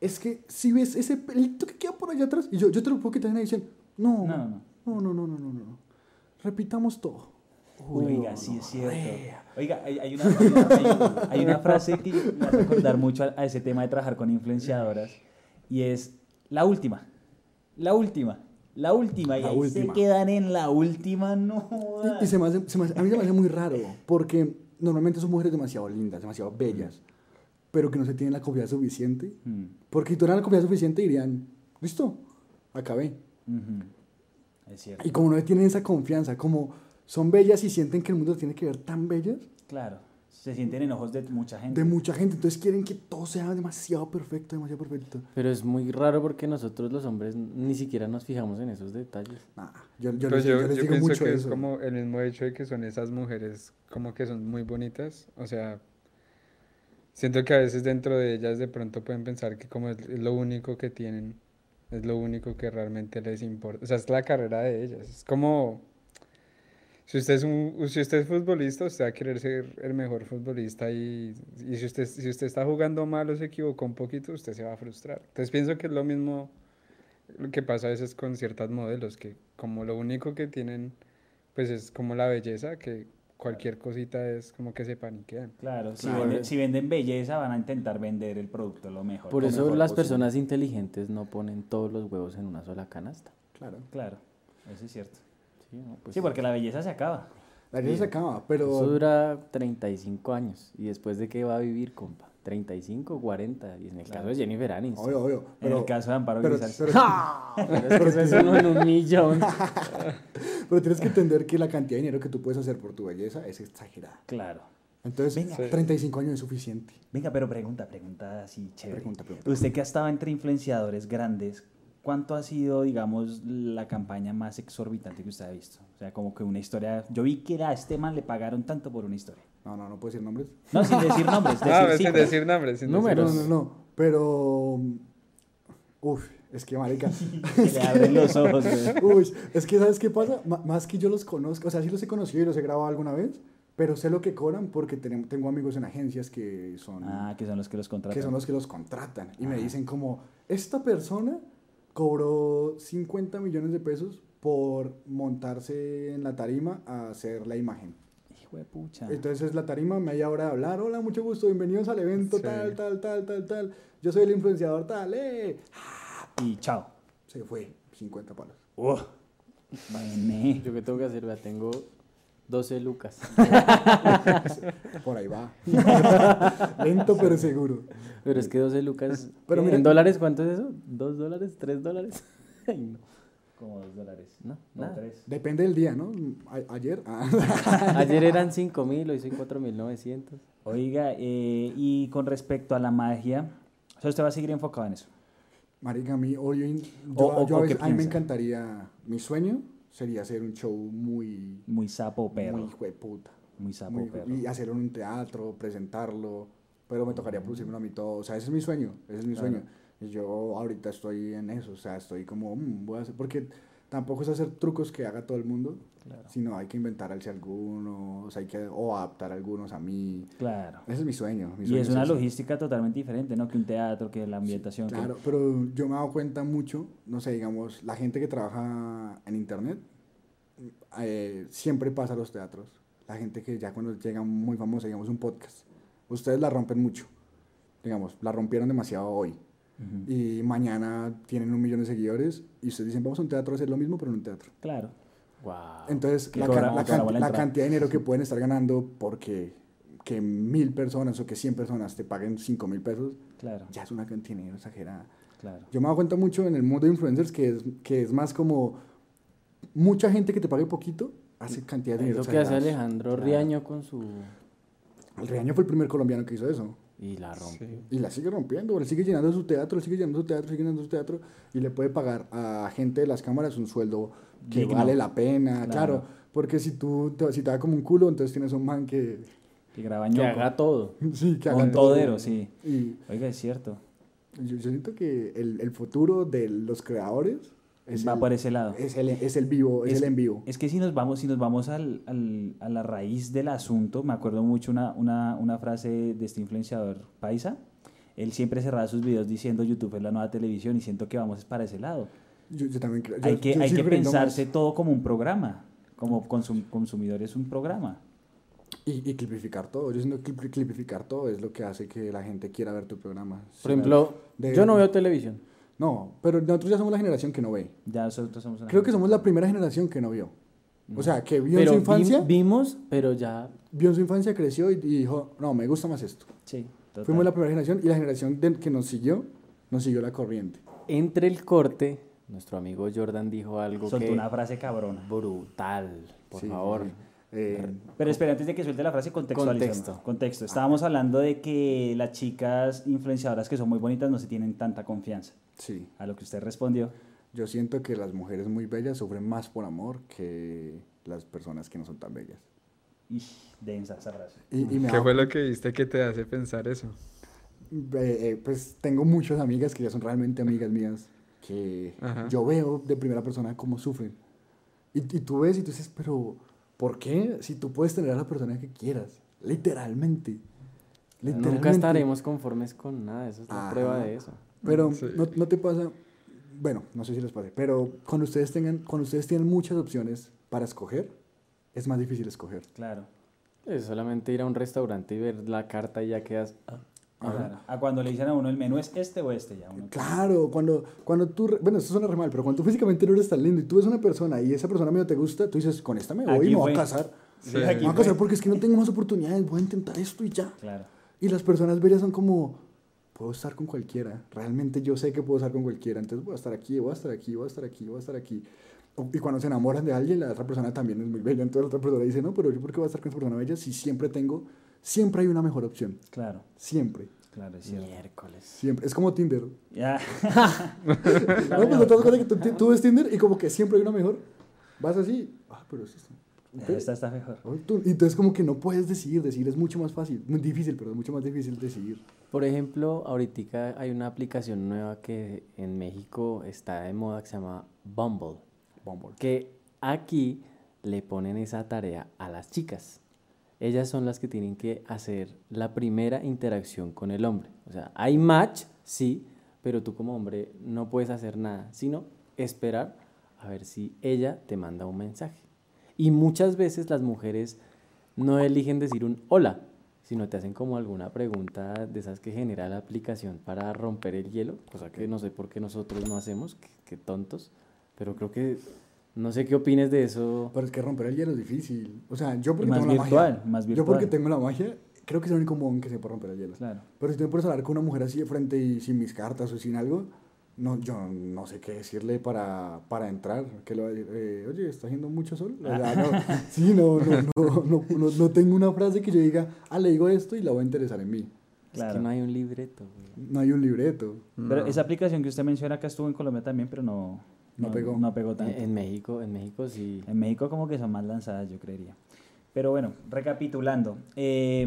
es que si ves ese pelito que queda por allá atrás, y yo, yo te lo puedo quitar en edición. No, No, no. no, no, no, no, no, no. Repitamos todo. Oiga, sí es cierto. Oiga, hay, hay una, hay, una, hay- hay una frase que me hace acordar mucho a, a ese tema de trabajar con influenciadoras y es la última, la última, la última. Y La ahí última. se quedan en la última, no. Y, se me hace, se me hace- a mí se me hace muy raro, porque normalmente son mujeres demasiado lindas, demasiado bellas, pero que no se tienen la confianza suficiente. Mm, Porque si tuvieran la confianza suficiente dirían, listo, acabé. Es cierto. Y como no tienen esa confianza, como son bellas y sienten que el mundo tiene que ver tan bellas, Claro, se sienten en ojos de mucha gente. de mucha gente, entonces quieren que todo sea demasiado perfecto, demasiado perfecto. Pero es muy raro porque nosotros los hombres ni siquiera nos fijamos en esos detalles. Nah, yo, yo Pues les, yo, yo les yo digo pienso mucho que eso. es como el mismo hecho de que son esas mujeres como que son muy bonitas. O sea, siento que a veces dentro de ellas de pronto pueden pensar que como es lo único que tienen, es lo único que realmente les importa. O sea, es la carrera de ellas. Es como, si usted es, un, si usted es futbolista, usted va a querer ser el mejor futbolista y, y si, usted, si usted está jugando mal o se equivocó un poquito, usted se va a frustrar. Entonces pienso que es lo mismo lo que pasa a veces con ciertas modelos, que como lo único que tienen, pues es como la belleza, que cualquier cosita es como que se paniquean. Claro, si, Claro. Venden, si venden belleza van a intentar vender el producto lo mejor. Por lo eso mejor las posible. personas inteligentes no ponen todos los huevos en una sola canasta. Claro. Claro, eso es cierto. Sí, ¿no? Pues sí, porque la belleza se acaba. La vida se acaba, Eso pero dura 35 años. ¿Y después de qué va a vivir, compa? 35, 40. Y en el caso de Jennifer Aniston. obvio, obvio. en el caso de Amparo pero, Grisales. pero, Pero es que eso es uno en un millón. pero tienes que entender que la cantidad de dinero que tú puedes hacer por tu belleza es exagerada. Claro. Entonces, Venga. Sí. 35 años es suficiente. Venga, pero pregunta, pregunta así chévere. Pregunta, pregunta. Usted que ha estado entre influenciadores grandes, ¿cuánto ha sido, digamos, la campaña más exorbitante que usted ha visto? O sea, como que una historia. Yo vi que a este man le pagaron tanto por una historia. No, no, no puedo decir nombres. No, sin decir nombres, decir Ah, sin decir nombres. sin decir Números. No, no, no. Pero. Uf, es que marica. Que le abren los ojos. Uy, es que ¿sabes qué pasa? M- más que yo los conozco, o sea, sí los he conocido y los he grabado alguna vez, pero sé lo que cobran porque tengo amigos en agencias que son, Ah, que son los que los contratan. que son los que los contratan y me Ajá. dicen como, esta persona cobró 50 millones de pesos por montarse en la tarima a hacer la imagen. Hijo de pucha. Entonces la tarima, media hora de hablar, hola, mucho gusto, bienvenidos al evento, Sí. tal, tal, tal, tal, tal, yo soy el influenciador tal, eh. Y chao. Se fue, 50 palos. Uh. ¿Yo qué tengo que hacer? Vea, tengo 12 lucas. Por ahí va. Lento pero seguro. Pero es que 12 lucas. Pero ¿qué? mira- ¿En dólares cuánto es eso? ¿2 dólares? ¿3 dólares? Ay, no. Como dos dólares. No, O nada. tres. Depende del día, ¿no? A- ayer. ah. Ayer eran 5 mil, hoy son 4.900. Oiga, eh, y con respecto a la magia, o sea, usted va a seguir enfocado en eso. Marica, a mí, hoy, yo, O- o- yo a, veces- a mí me encantaría, mi sueño sería hacer un show muy, Muy sapo perro. muy hijo de puta. Muy sapo muy- perro. y hacerlo en un teatro, presentarlo, pero me tocaría producirme a mí todo, o sea, ese es mi sueño, ese es mi Claro. sueño. Y yo ahorita estoy en eso, o sea, estoy como, mm, voy a hacer, porque tampoco es hacer trucos que haga todo el mundo, Claro. sino hay que inventarse algunos, hay que o adaptar algunos a mí. Claro. Ese es mi sueño. mi Y es una logística totalmente diferente, ¿no? Que un teatro, que la ambientación. Claro, pero yo me he dado cuenta mucho, no sé, digamos, la gente que trabaja en internet eh, siempre pasa a los teatros. La gente que ya cuando llega muy famosa, digamos, un podcast, ustedes la rompen mucho. Digamos, la rompieron demasiado hoy. Y mañana tienen un millón de seguidores y ustedes dicen, vamos a un teatro a hacer lo mismo, pero en un teatro. Claro. Wow. Entonces, la, cobra- la can- cantidad de dinero que pueden estar ganando porque que mil personas o que cien personas te paguen cinco mil pesos, Claro. ya es una cantidad de dinero exagerada. Claro. Yo me doy cuenta mucho en el mundo de influencers que es, que es más como mucha gente que te pague poquito hace cantidad de Es dinero. lo que hace. Alejandro Claro. Riaño con su... El Reaño fue el primer colombiano que hizo eso. Y la rompe. Sí. Y la sigue rompiendo, él sigue llenando su teatro, él sigue llenando su teatro, sigue llenando su teatro y le puede pagar a gente de las cámaras un sueldo que Digno. vale la pena, Claro. claro. porque si tú te, si te da como un culo, entonces tienes un man que, Que graba Que haga todo. sí, que haga todo. todero, sí. Y Oiga, es cierto. yo, yo siento que el, el futuro de los creadores es, Va el, por ese lado. es, el, es el vivo, es, el en vivo. Es que si nos vamos, si nos vamos al, al- a la raíz del asunto, me acuerdo mucho una, una, una frase de este influenciador paisa. Él siempre cerraba sus videos diciendo YouTube es la nueva televisión y siento que vamos es para ese lado. Yo, yo también creo. yo- hay que, yo hay que más. pensarse todo como un programa. Como consum- consumidor es un programa. Y, y clipificar todo. Yo siento que clip- clipificar todo es lo que hace que la gente quiera ver tu programa. Por ejemplo, De- yo no veo televisión. No, pero nosotros ya somos la generación que no ve. Ya nosotros somos Creo que somos la primera generación que no vio. O sea, que vio en su vi- infancia, vimos, pero ya... vio en su infancia, creció y, y dijo, no, me gusta más esto. Sí, total. Fuimos la primera generación y la generación de- que nos siguió, nos siguió la corriente. Entre el corte, nuestro amigo Jordan dijo algo Soltó que... una frase cabrona. Brutal, por Sí, favor. sí. Eh, Pero espera, antes de que suelte la frase. Contexto. Contexto. Estábamos hablando de que las chicas influenciadoras que son muy bonitas no se tienen tanta confianza. sí, A lo que usted respondió. yo siento que las mujeres muy bellas sufren más por amor que las personas que no son tan bellas. Y densa esa frase. Y, y ¿Qué da- fue lo que viste que te hace pensar eso? Eh, eh, pues tengo muchas amigas que ya son realmente amigas mías que Ajá. yo veo de primera persona cómo sufren. Y, y tú ves y tú dices, pero ¿por qué? Si tú puedes tener a la persona que quieras, literalmente. literalmente. Nunca estaremos conformes con nada, eso es la Ajá. prueba de eso. Pero Sí. no, no te pasa, bueno, no sé si les pase, pero cuando ustedes tengan, cuando ustedes tienen muchas opciones para escoger, es más difícil escoger. Claro. Es solamente ir a un restaurante y ver la carta y ya quedas... ah, Ajá. A cuando le dicen a uno el menú es este o este ya. Uno Claro, cuando, cuando tú, bueno, esto suena re mal, pero cuando tú físicamente no eres tan lindo y tú ves una persona y esa persona medio te gusta, tú dices, con esta me voy Aquí y me voy a casar. Sí. Me voy a casar porque es que no tengo más oportunidades, voy a intentar esto y ya. Claro. Y las personas bellas son como, puedo estar con cualquiera, realmente yo sé que puedo estar con cualquiera, entonces voy a estar aquí, voy a estar aquí, voy a estar aquí, voy a estar aquí. Y cuando se enamoran de alguien, la otra persona también es muy bella, entonces la otra persona dice, no, pero yo por qué voy a estar con esa persona bella si siempre tengo, siempre hay una mejor opción, Claro. siempre, Claro, es cierto. Miércoles. siempre. Es como Tinder. Ya. No, pues no te das cuenta que tú, tú ves Tinder y como que siempre hay una mejor. Vas así, ah, pero es esto. Ok. Esta está mejor. Y entonces como que no puedes decidir, decidir es mucho más fácil, muy difícil, pero es mucho más difícil decidir. Por ejemplo, ahorita hay una aplicación nueva que en México está de moda que se llama Bumble. Bumble. Que aquí le ponen esa tarea a las chicas. Ellas son las que tienen que hacer la primera interacción con el hombre. O sea, hay match, sí, pero tú como hombre no puedes hacer nada, sino esperar a ver si ella te manda un mensaje. Y muchas veces las mujeres no eligen decir un hola, sino te hacen como alguna pregunta de esas que genera la aplicación para romper el hielo, cosa que no sé por qué nosotros no hacemos, qué, tontos, pero creo que no sé qué opines de eso. Pero es que romper el hielo es difícil. O sea, yo porque más tengo la virtual, magia. más Yo virtual. porque tengo la magia, creo que es el único modo en que se puede romper el hielo. Claro. Pero si tú me pones a hablar con una mujer así de frente y sin mis cartas o sin algo, no, yo no sé qué decirle para, para entrar. Que le voy a decir, eh, oye, ¿está haciendo mucho sol? O sea, no, sí, no, no, no, no, no, no tengo una frase que yo diga, ah, le digo esto y la voy a interesar en mí. Es Claro. que no hay un libreto, güey. No hay un libreto. Pero No. esa aplicación que usted menciona acá estuvo en Colombia también, pero no, No pegó. No pegó tanto. En México, en México sí. En México como que son más lanzadas, yo creería. Pero bueno, recapitulando. eh,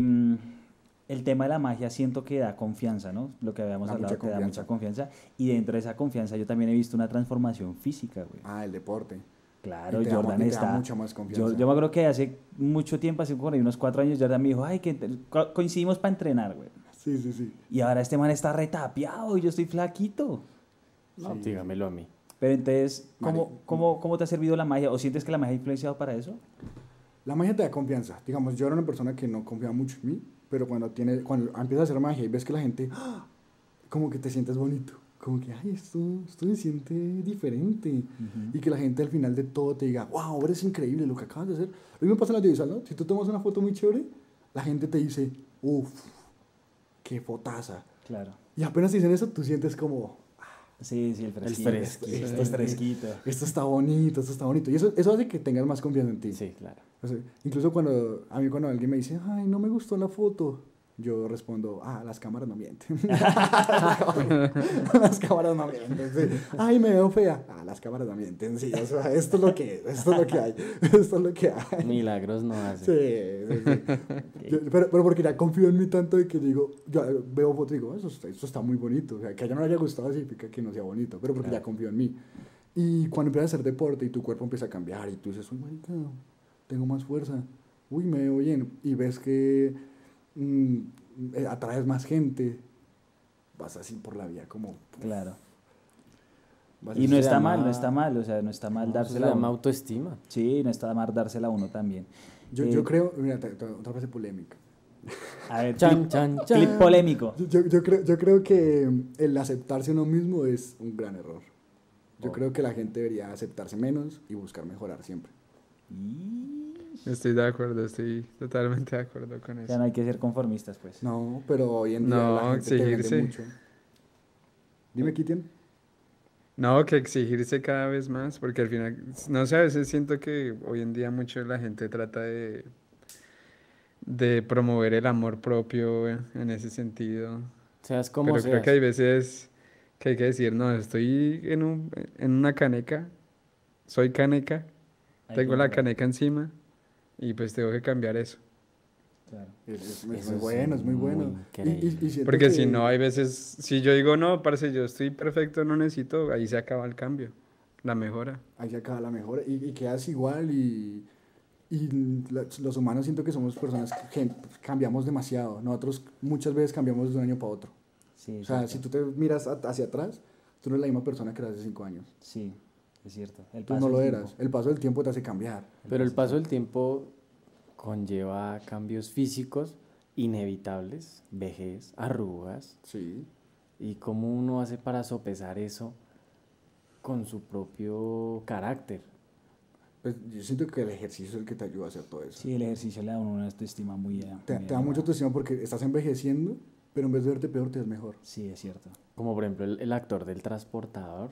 el tema de la magia siento que da confianza, ¿no? Lo que habíamos Da hablado, que da mucha confianza. Y dentro de esa confianza yo también he visto una transformación física, güey. Ah, el deporte. Claro, Y te da Jordan ma- y te da está... mucha más confianza. Yo, yo me acuerdo que hace mucho tiempo, hace unos cuatro años, Jordan me dijo, ay, que co- coincidimos para entrenar, güey. Sí, sí, sí. Y ahora este man está retapeado y yo estoy flaquito. No, dígamelo a mí. Pero entonces, ¿cómo, Mari- cómo, ¿cómo te ha servido la magia? ¿O sientes que la magia ha influenciado para eso? La magia te da confianza. Digamos, yo era una persona que no confiaba mucho en mí, pero cuando, tiene, cuando empiezas a hacer magia y ves que la gente, ¡ah! como que te sientes bonito. Como que, ay, esto, esto se siente diferente. Y que la gente al final de todo te diga, wow, eres increíble lo que acabas de hacer. Lo mismo pasa en la audiovisual, ¿no? Si tú tomas una foto muy chévere, la gente te dice, uff, qué fotaza. Claro. Y apenas dicen eso, tú sientes como, Sí, sí, el fresquito. fresquito. Esto es fresquito. esto está bonito, esto está bonito. Y eso, eso hace que tengas más confianza en ti. Sí, claro. O sea, incluso cuando a mí cuando alguien me dice, ay, no me gustó la foto, yo respondo, ah, las cámaras no mienten. las cámaras no mienten, sí. Ay, me veo fea. Ah, las cámaras no mienten, sí. O sea, esto es lo que es, esto es lo que hay, esto es lo que hay. Milagros no hace. Sí, sí, sí. Yo- pero, pero porque ya confío en mí tanto de que digo, yo veo fotos y digo, eso, está- muy bonito. O sea, que a ella no le haya gustado significa que no sea bonito, pero porque ya confío en mí. Y cuando empiezas a hacer deporte y tu cuerpo empieza a cambiar y tú dices, uy, marica, tengo más fuerza, uy, me veo bien. Y ves que mm, eh, atraes más gente, vas así por la vida como... Claro. vas Y no está llama- mal, no está mal, o sea, no está mal No, se dársela a uno. autoestima. Sí, no está mal dársela a uno también. Yo, Eh, yo creo, mira, otra frase polémica. A ver, Chan, clip, chan, chan. clip polémico. Yo, yo, yo creo, yo creo que el aceptarse uno mismo es un gran error. Yo Oh. creo que la gente debería aceptarse menos y buscar mejorar siempre. Y... Estoy de acuerdo, estoy totalmente de acuerdo con Ya eso. no hay que ser conformistas, pues. No, pero hoy en día No, la gente te vende exigirse. mucho. Dime, Kitian. No, que exigirse cada vez más, porque al final, no sé, a veces siento que hoy en día mucho la gente trata de, de promover el amor propio en ese sentido. Seas como Pero creo seas. que hay veces que hay que decir, no, estoy en, un, en una caneca, soy caneca, tengo la caneca encima y pues tengo que cambiar eso. Claro. Es, es- es muy es bueno, es muy muy bueno. Y- y- Porque si que- no, hay veces, si yo digo, no, parce, yo estoy perfecto, no necesito, ahí se acaba el cambio, la mejora. Ahí se acaba la mejora y, y quedas igual y, y la- los humanos siento que somos personas que cambiamos demasiado. Nosotros muchas veces cambiamos de un año para otro. Sí, O sea, si tú te miras a- hacia atrás, tú no eres la misma persona que eras hace cinco años. Sí, es cierto. El Tú paso no lo del eras. tiempo. El paso del tiempo te hace cambiar. Pero el paso del tiempo conlleva cambios físicos inevitables, vejez, arrugas. Sí. ¿Y cómo uno hace para sopesar eso con su propio carácter? Pues yo siento que el ejercicio es el que te ayuda a hacer todo eso. Sí, el ejercicio le da una autoestima muy... eh, Te, muy te da mucha autoestima porque estás envejeciendo, pero en vez de verte peor, te ves mejor. Sí, es cierto. Como por ejemplo el, el actor del transportador.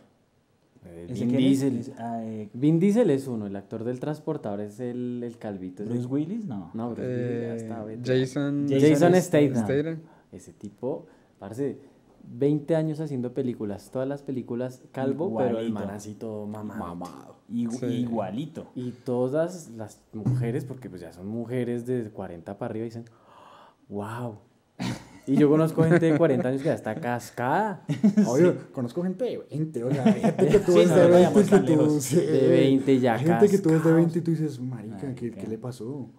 Eh, ¿Ese Vin? Diesel. Es- ah, eh, Vin Diesel es uno, el actor del transportador es el, el calvito. Bruce Willis, no. No, Bruce Willis ya Eh, está. Jason, Jason Jason Statham. Ese tipo, parece 20 años haciendo películas, todas las películas calvo, pero el Igualito. man así todo mamado. Mamado. Sí. Igualito. Y todas las mujeres, porque pues ya son mujeres de 40 para arriba, dicen, wow. Y yo conozco gente de 40 años que ya está cascada. Oye, conozco gente de 20, o sea, hay gente que tú Sí, ves no de nos 20 vayamos que tan tú... sí. De 20 ya Hay gente que tú ves de cascados. 20 y tú dices, marica, ¿qué, qué le pasó?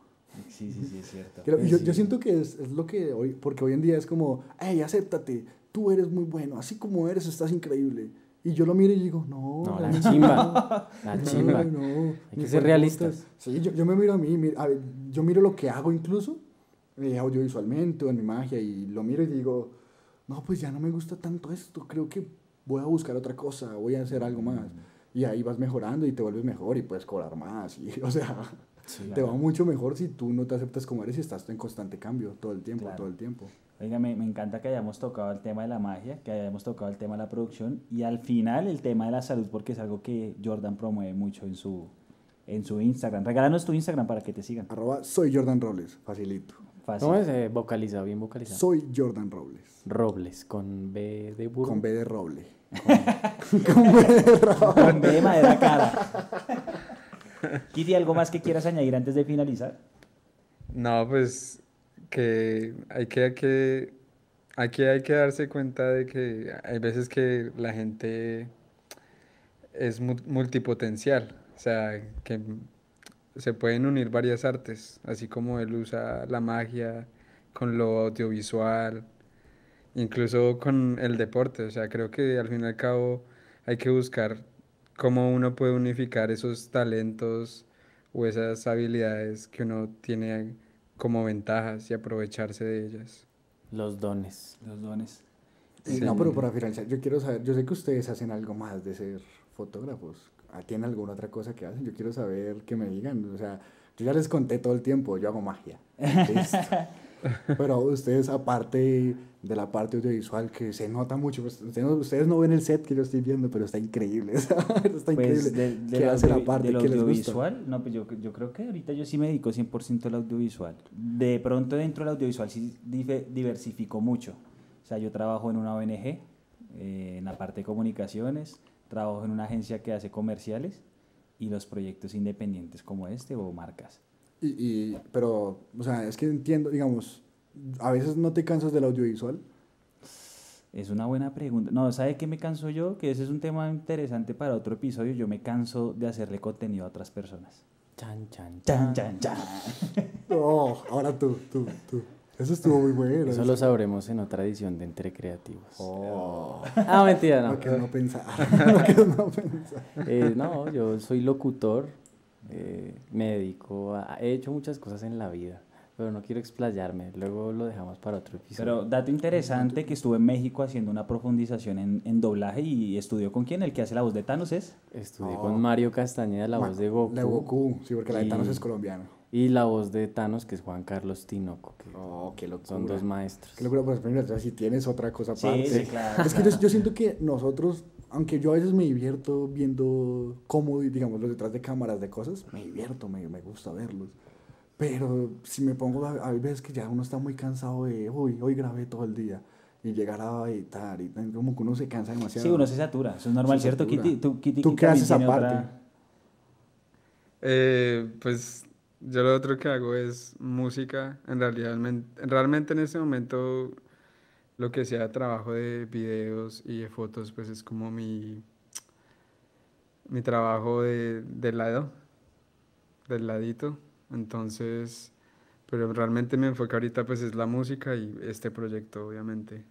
Sí, sí, sí, es cierto. Yo, yo Sí. siento que es, es lo que hoy, porque hoy en día es como, hey, acéptate, tú eres muy bueno, así como eres, estás increíble. Y yo lo miro y digo, no, No, la chimba. La no, chimba. no, Hay ni que ser realistas. Sí, yo, yo me miro a mí, mi- a ver, yo miro lo que hago incluso, eh, audiovisualmente o en mi magia, y lo miro y digo, no, pues ya no me gusta tanto esto, creo que voy a buscar otra cosa, voy a hacer algo más. Y ahí vas mejorando y te vuelves mejor y puedes cobrar más. Y, o sea, te va mucho mejor si tú no te aceptas como eres y estás en constante cambio todo el tiempo, Claro. todo el tiempo. Oiga, me, me encanta que hayamos tocado el tema de la magia, que hayamos tocado el tema de la producción y al final el tema de la salud, porque es algo que Jordan promueve mucho en su, en su Instagram. Regálanos tu Instagram para que te sigan. Arroba soy Jordan Robles, facilito. Fácil. ¿Cómo es? Eh, vocalizado, bien vocalizado. Soy Jordan Robles. Robles, con B de burro. Con B de roble. Con, con B de roble. Con B de madera cara. Kitty, ¿algo más que quieras añadir antes de finalizar? No, pues que hay que, hay que, aquí hay que darse cuenta de que hay veces que la gente es mu- multipotencial, o sea, que se pueden unir varias artes, así como él usa la magia con lo audiovisual, incluso con el deporte, o sea, creo que al fin y al cabo hay que buscar cómo uno puede unificar esos talentos o esas habilidades que uno tiene como ventajas y aprovecharse de ellas. Los dones. Los dones. Y No, pero para finalizar, yo quiero saber, yo sé que ustedes hacen algo más de ser fotógrafos. ¿Tienen alguna otra cosa que hacen? Yo quiero saber que me digan. O sea, yo ya les conté todo el tiempo, yo hago magia. Listo. Pero ustedes, aparte de la parte audiovisual, que se nota mucho, pues, ustedes, no, ustedes no ven el set que yo estoy viendo, pero está increíble. está increíble. Pues de, de ¿Qué hace la parte del que les gusta? audiovisual, no, pues yo, yo creo que ahorita yo sí me dedico 100% al audiovisual. De pronto dentro del audiovisual sí diversifico mucho. O sea, yo trabajo en una ONG, eh, en la parte de comunicaciones, trabajo en una agencia que hace comerciales y los proyectos independientes como este o marcas. Y, y- pero, o sea, es que entiendo, digamos, a veces no te cansas del audiovisual. Es una buena pregunta. No, ¿sabe qué me canso yo? Que ese es un tema interesante para otro episodio. Yo me canso de hacerle contenido a otras personas. Chan, chan, Chan, chan. chan, chan. Oh, ahora tú, tú, tú. Eso estuvo muy bueno. Eso lo sabremos en otra edición de Entre Creativos. Oh, Ah, mentira, no. no que no pensar. no que no pensar. Eh, no, yo soy locutor, eh, me dedico a... He hecho muchas cosas en la vida, pero no quiero explayarme, luego lo dejamos para otro episodio. Pero dato interesante que estuvo en México haciendo una profundización en, en doblaje y estudió con quién, el que hace la voz de Thanos es. Estudié No. con Mario Castañeda, la voz de Goku. La de Goku, sí, porque la de Thanos Y- es colombiano. Y la voz de Thanos, que es Juan Carlos Tinoco, que Oh, qué locura. son dos maestros. Qué locura, pues, si tienes otra cosa aparte. sí, claro, Es que yo, yo siento que nosotros, aunque yo a veces me divierto viendo cómo, digamos, los detrás de cámaras de cosas, me divierto, me, me gusta verlos. Pero si me pongo, a- hay veces que ya uno está muy cansado de, uy, hoy grabé todo el día. Y llegar a editar, y tal, como que uno se cansa demasiado. Sí, uno se satura, eso es normal, Se ¿cierto. Kitty? ¿Tú, Kitty, ¿Tú que qué haces aparte? otra- Eh, pues yo lo otro que hago es música. En realidad, men- realmente en este momento lo que sea trabajo de videos y de fotos, pues es como mi, mi trabajo de, del lado, del ladito. Entonces, pero realmente mi enfoque ahorita pues es la música y este proyecto, obviamente.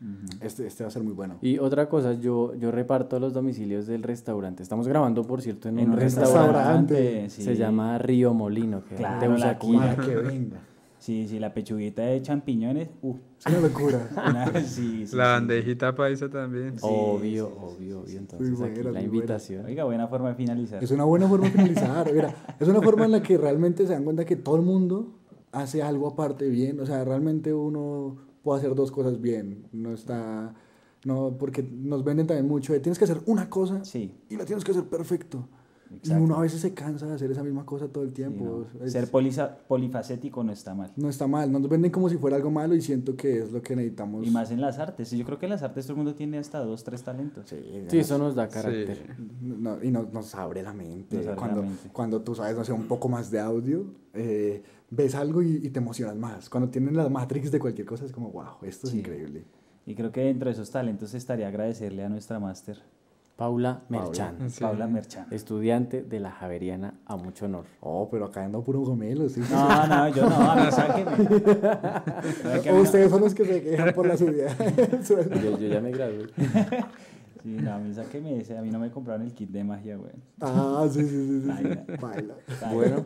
Ujú. Este, este va a ser muy bueno. Y otra cosa, yo, yo reparto los domicilios del restaurante. Estamos grabando, por cierto, en, En un restaurante. restaurante, sí. Se llama Río Molino, que Claro, la. Para que venga. Sí, sí, la pechuguita de champiñones. Uh, Es una locura. una- sí, sí, La sí. bandejita paisa también. Sí, obvio, sí, sí, obvio, obvio. Muy Entonces buena, aquí muy la buena. invitación. Oiga, buena forma de finalizar. Es una buena forma de finalizar. Mira, es una forma en la que realmente se dan cuenta que todo el mundo hace algo aparte bien. O sea, realmente uno puede hacer dos cosas bien. No está. No, porque nos venden también mucho de tienes que hacer una cosa Sí, y la tienes que hacer perfecto. Exacto. Y uno a veces se cansa de hacer esa misma cosa todo el sí, tiempo. no. Es- Ser polisa- polifacético no está mal. no está mal. Nos venden como si fuera algo malo y siento que es lo que necesitamos. Y más en las artes. Yo creo que en las artes todo el mundo tiene hasta dos, tres talentos. Sí, Sí, eso nos da Sí. carácter. no- y nos, nos abre la mente. Nos abre la cuando, mente. cuando tú sabes, no sé, un poco más de audio, eh, ves algo y, y te emocionas más. Cuando tienen las matrix de cualquier cosa es como, wow, esto es Sí. increíble. Y creo que dentro de esos talentos estaría agradecerle a nuestra máster, Paula Sí. Paula Merchan. estudiante de la Javeriana a mucho honor. Oh, pero acá anda puro gomelo, ¿sí? No, no, yo no, a mí a O ustedes son los que se quejan por la subida. Yo, yo ya me gradué. Sí, no, a mí sáqueme ese, a mí no me compraron el kit de magia, güey. Ah, sí, sí, sí. sí. Baila. Baila. Bueno,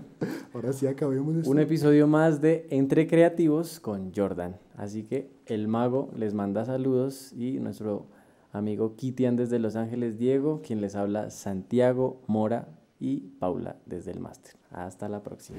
Ahora sí acabemos esto. un episodio más de Entre Creativos con Jordan. Así que el mago les manda saludos y nuestro amigo Kitian desde Los Ángeles, Diego, quien les habla Santiago Mora y Paula desde el máster. Hasta la próxima.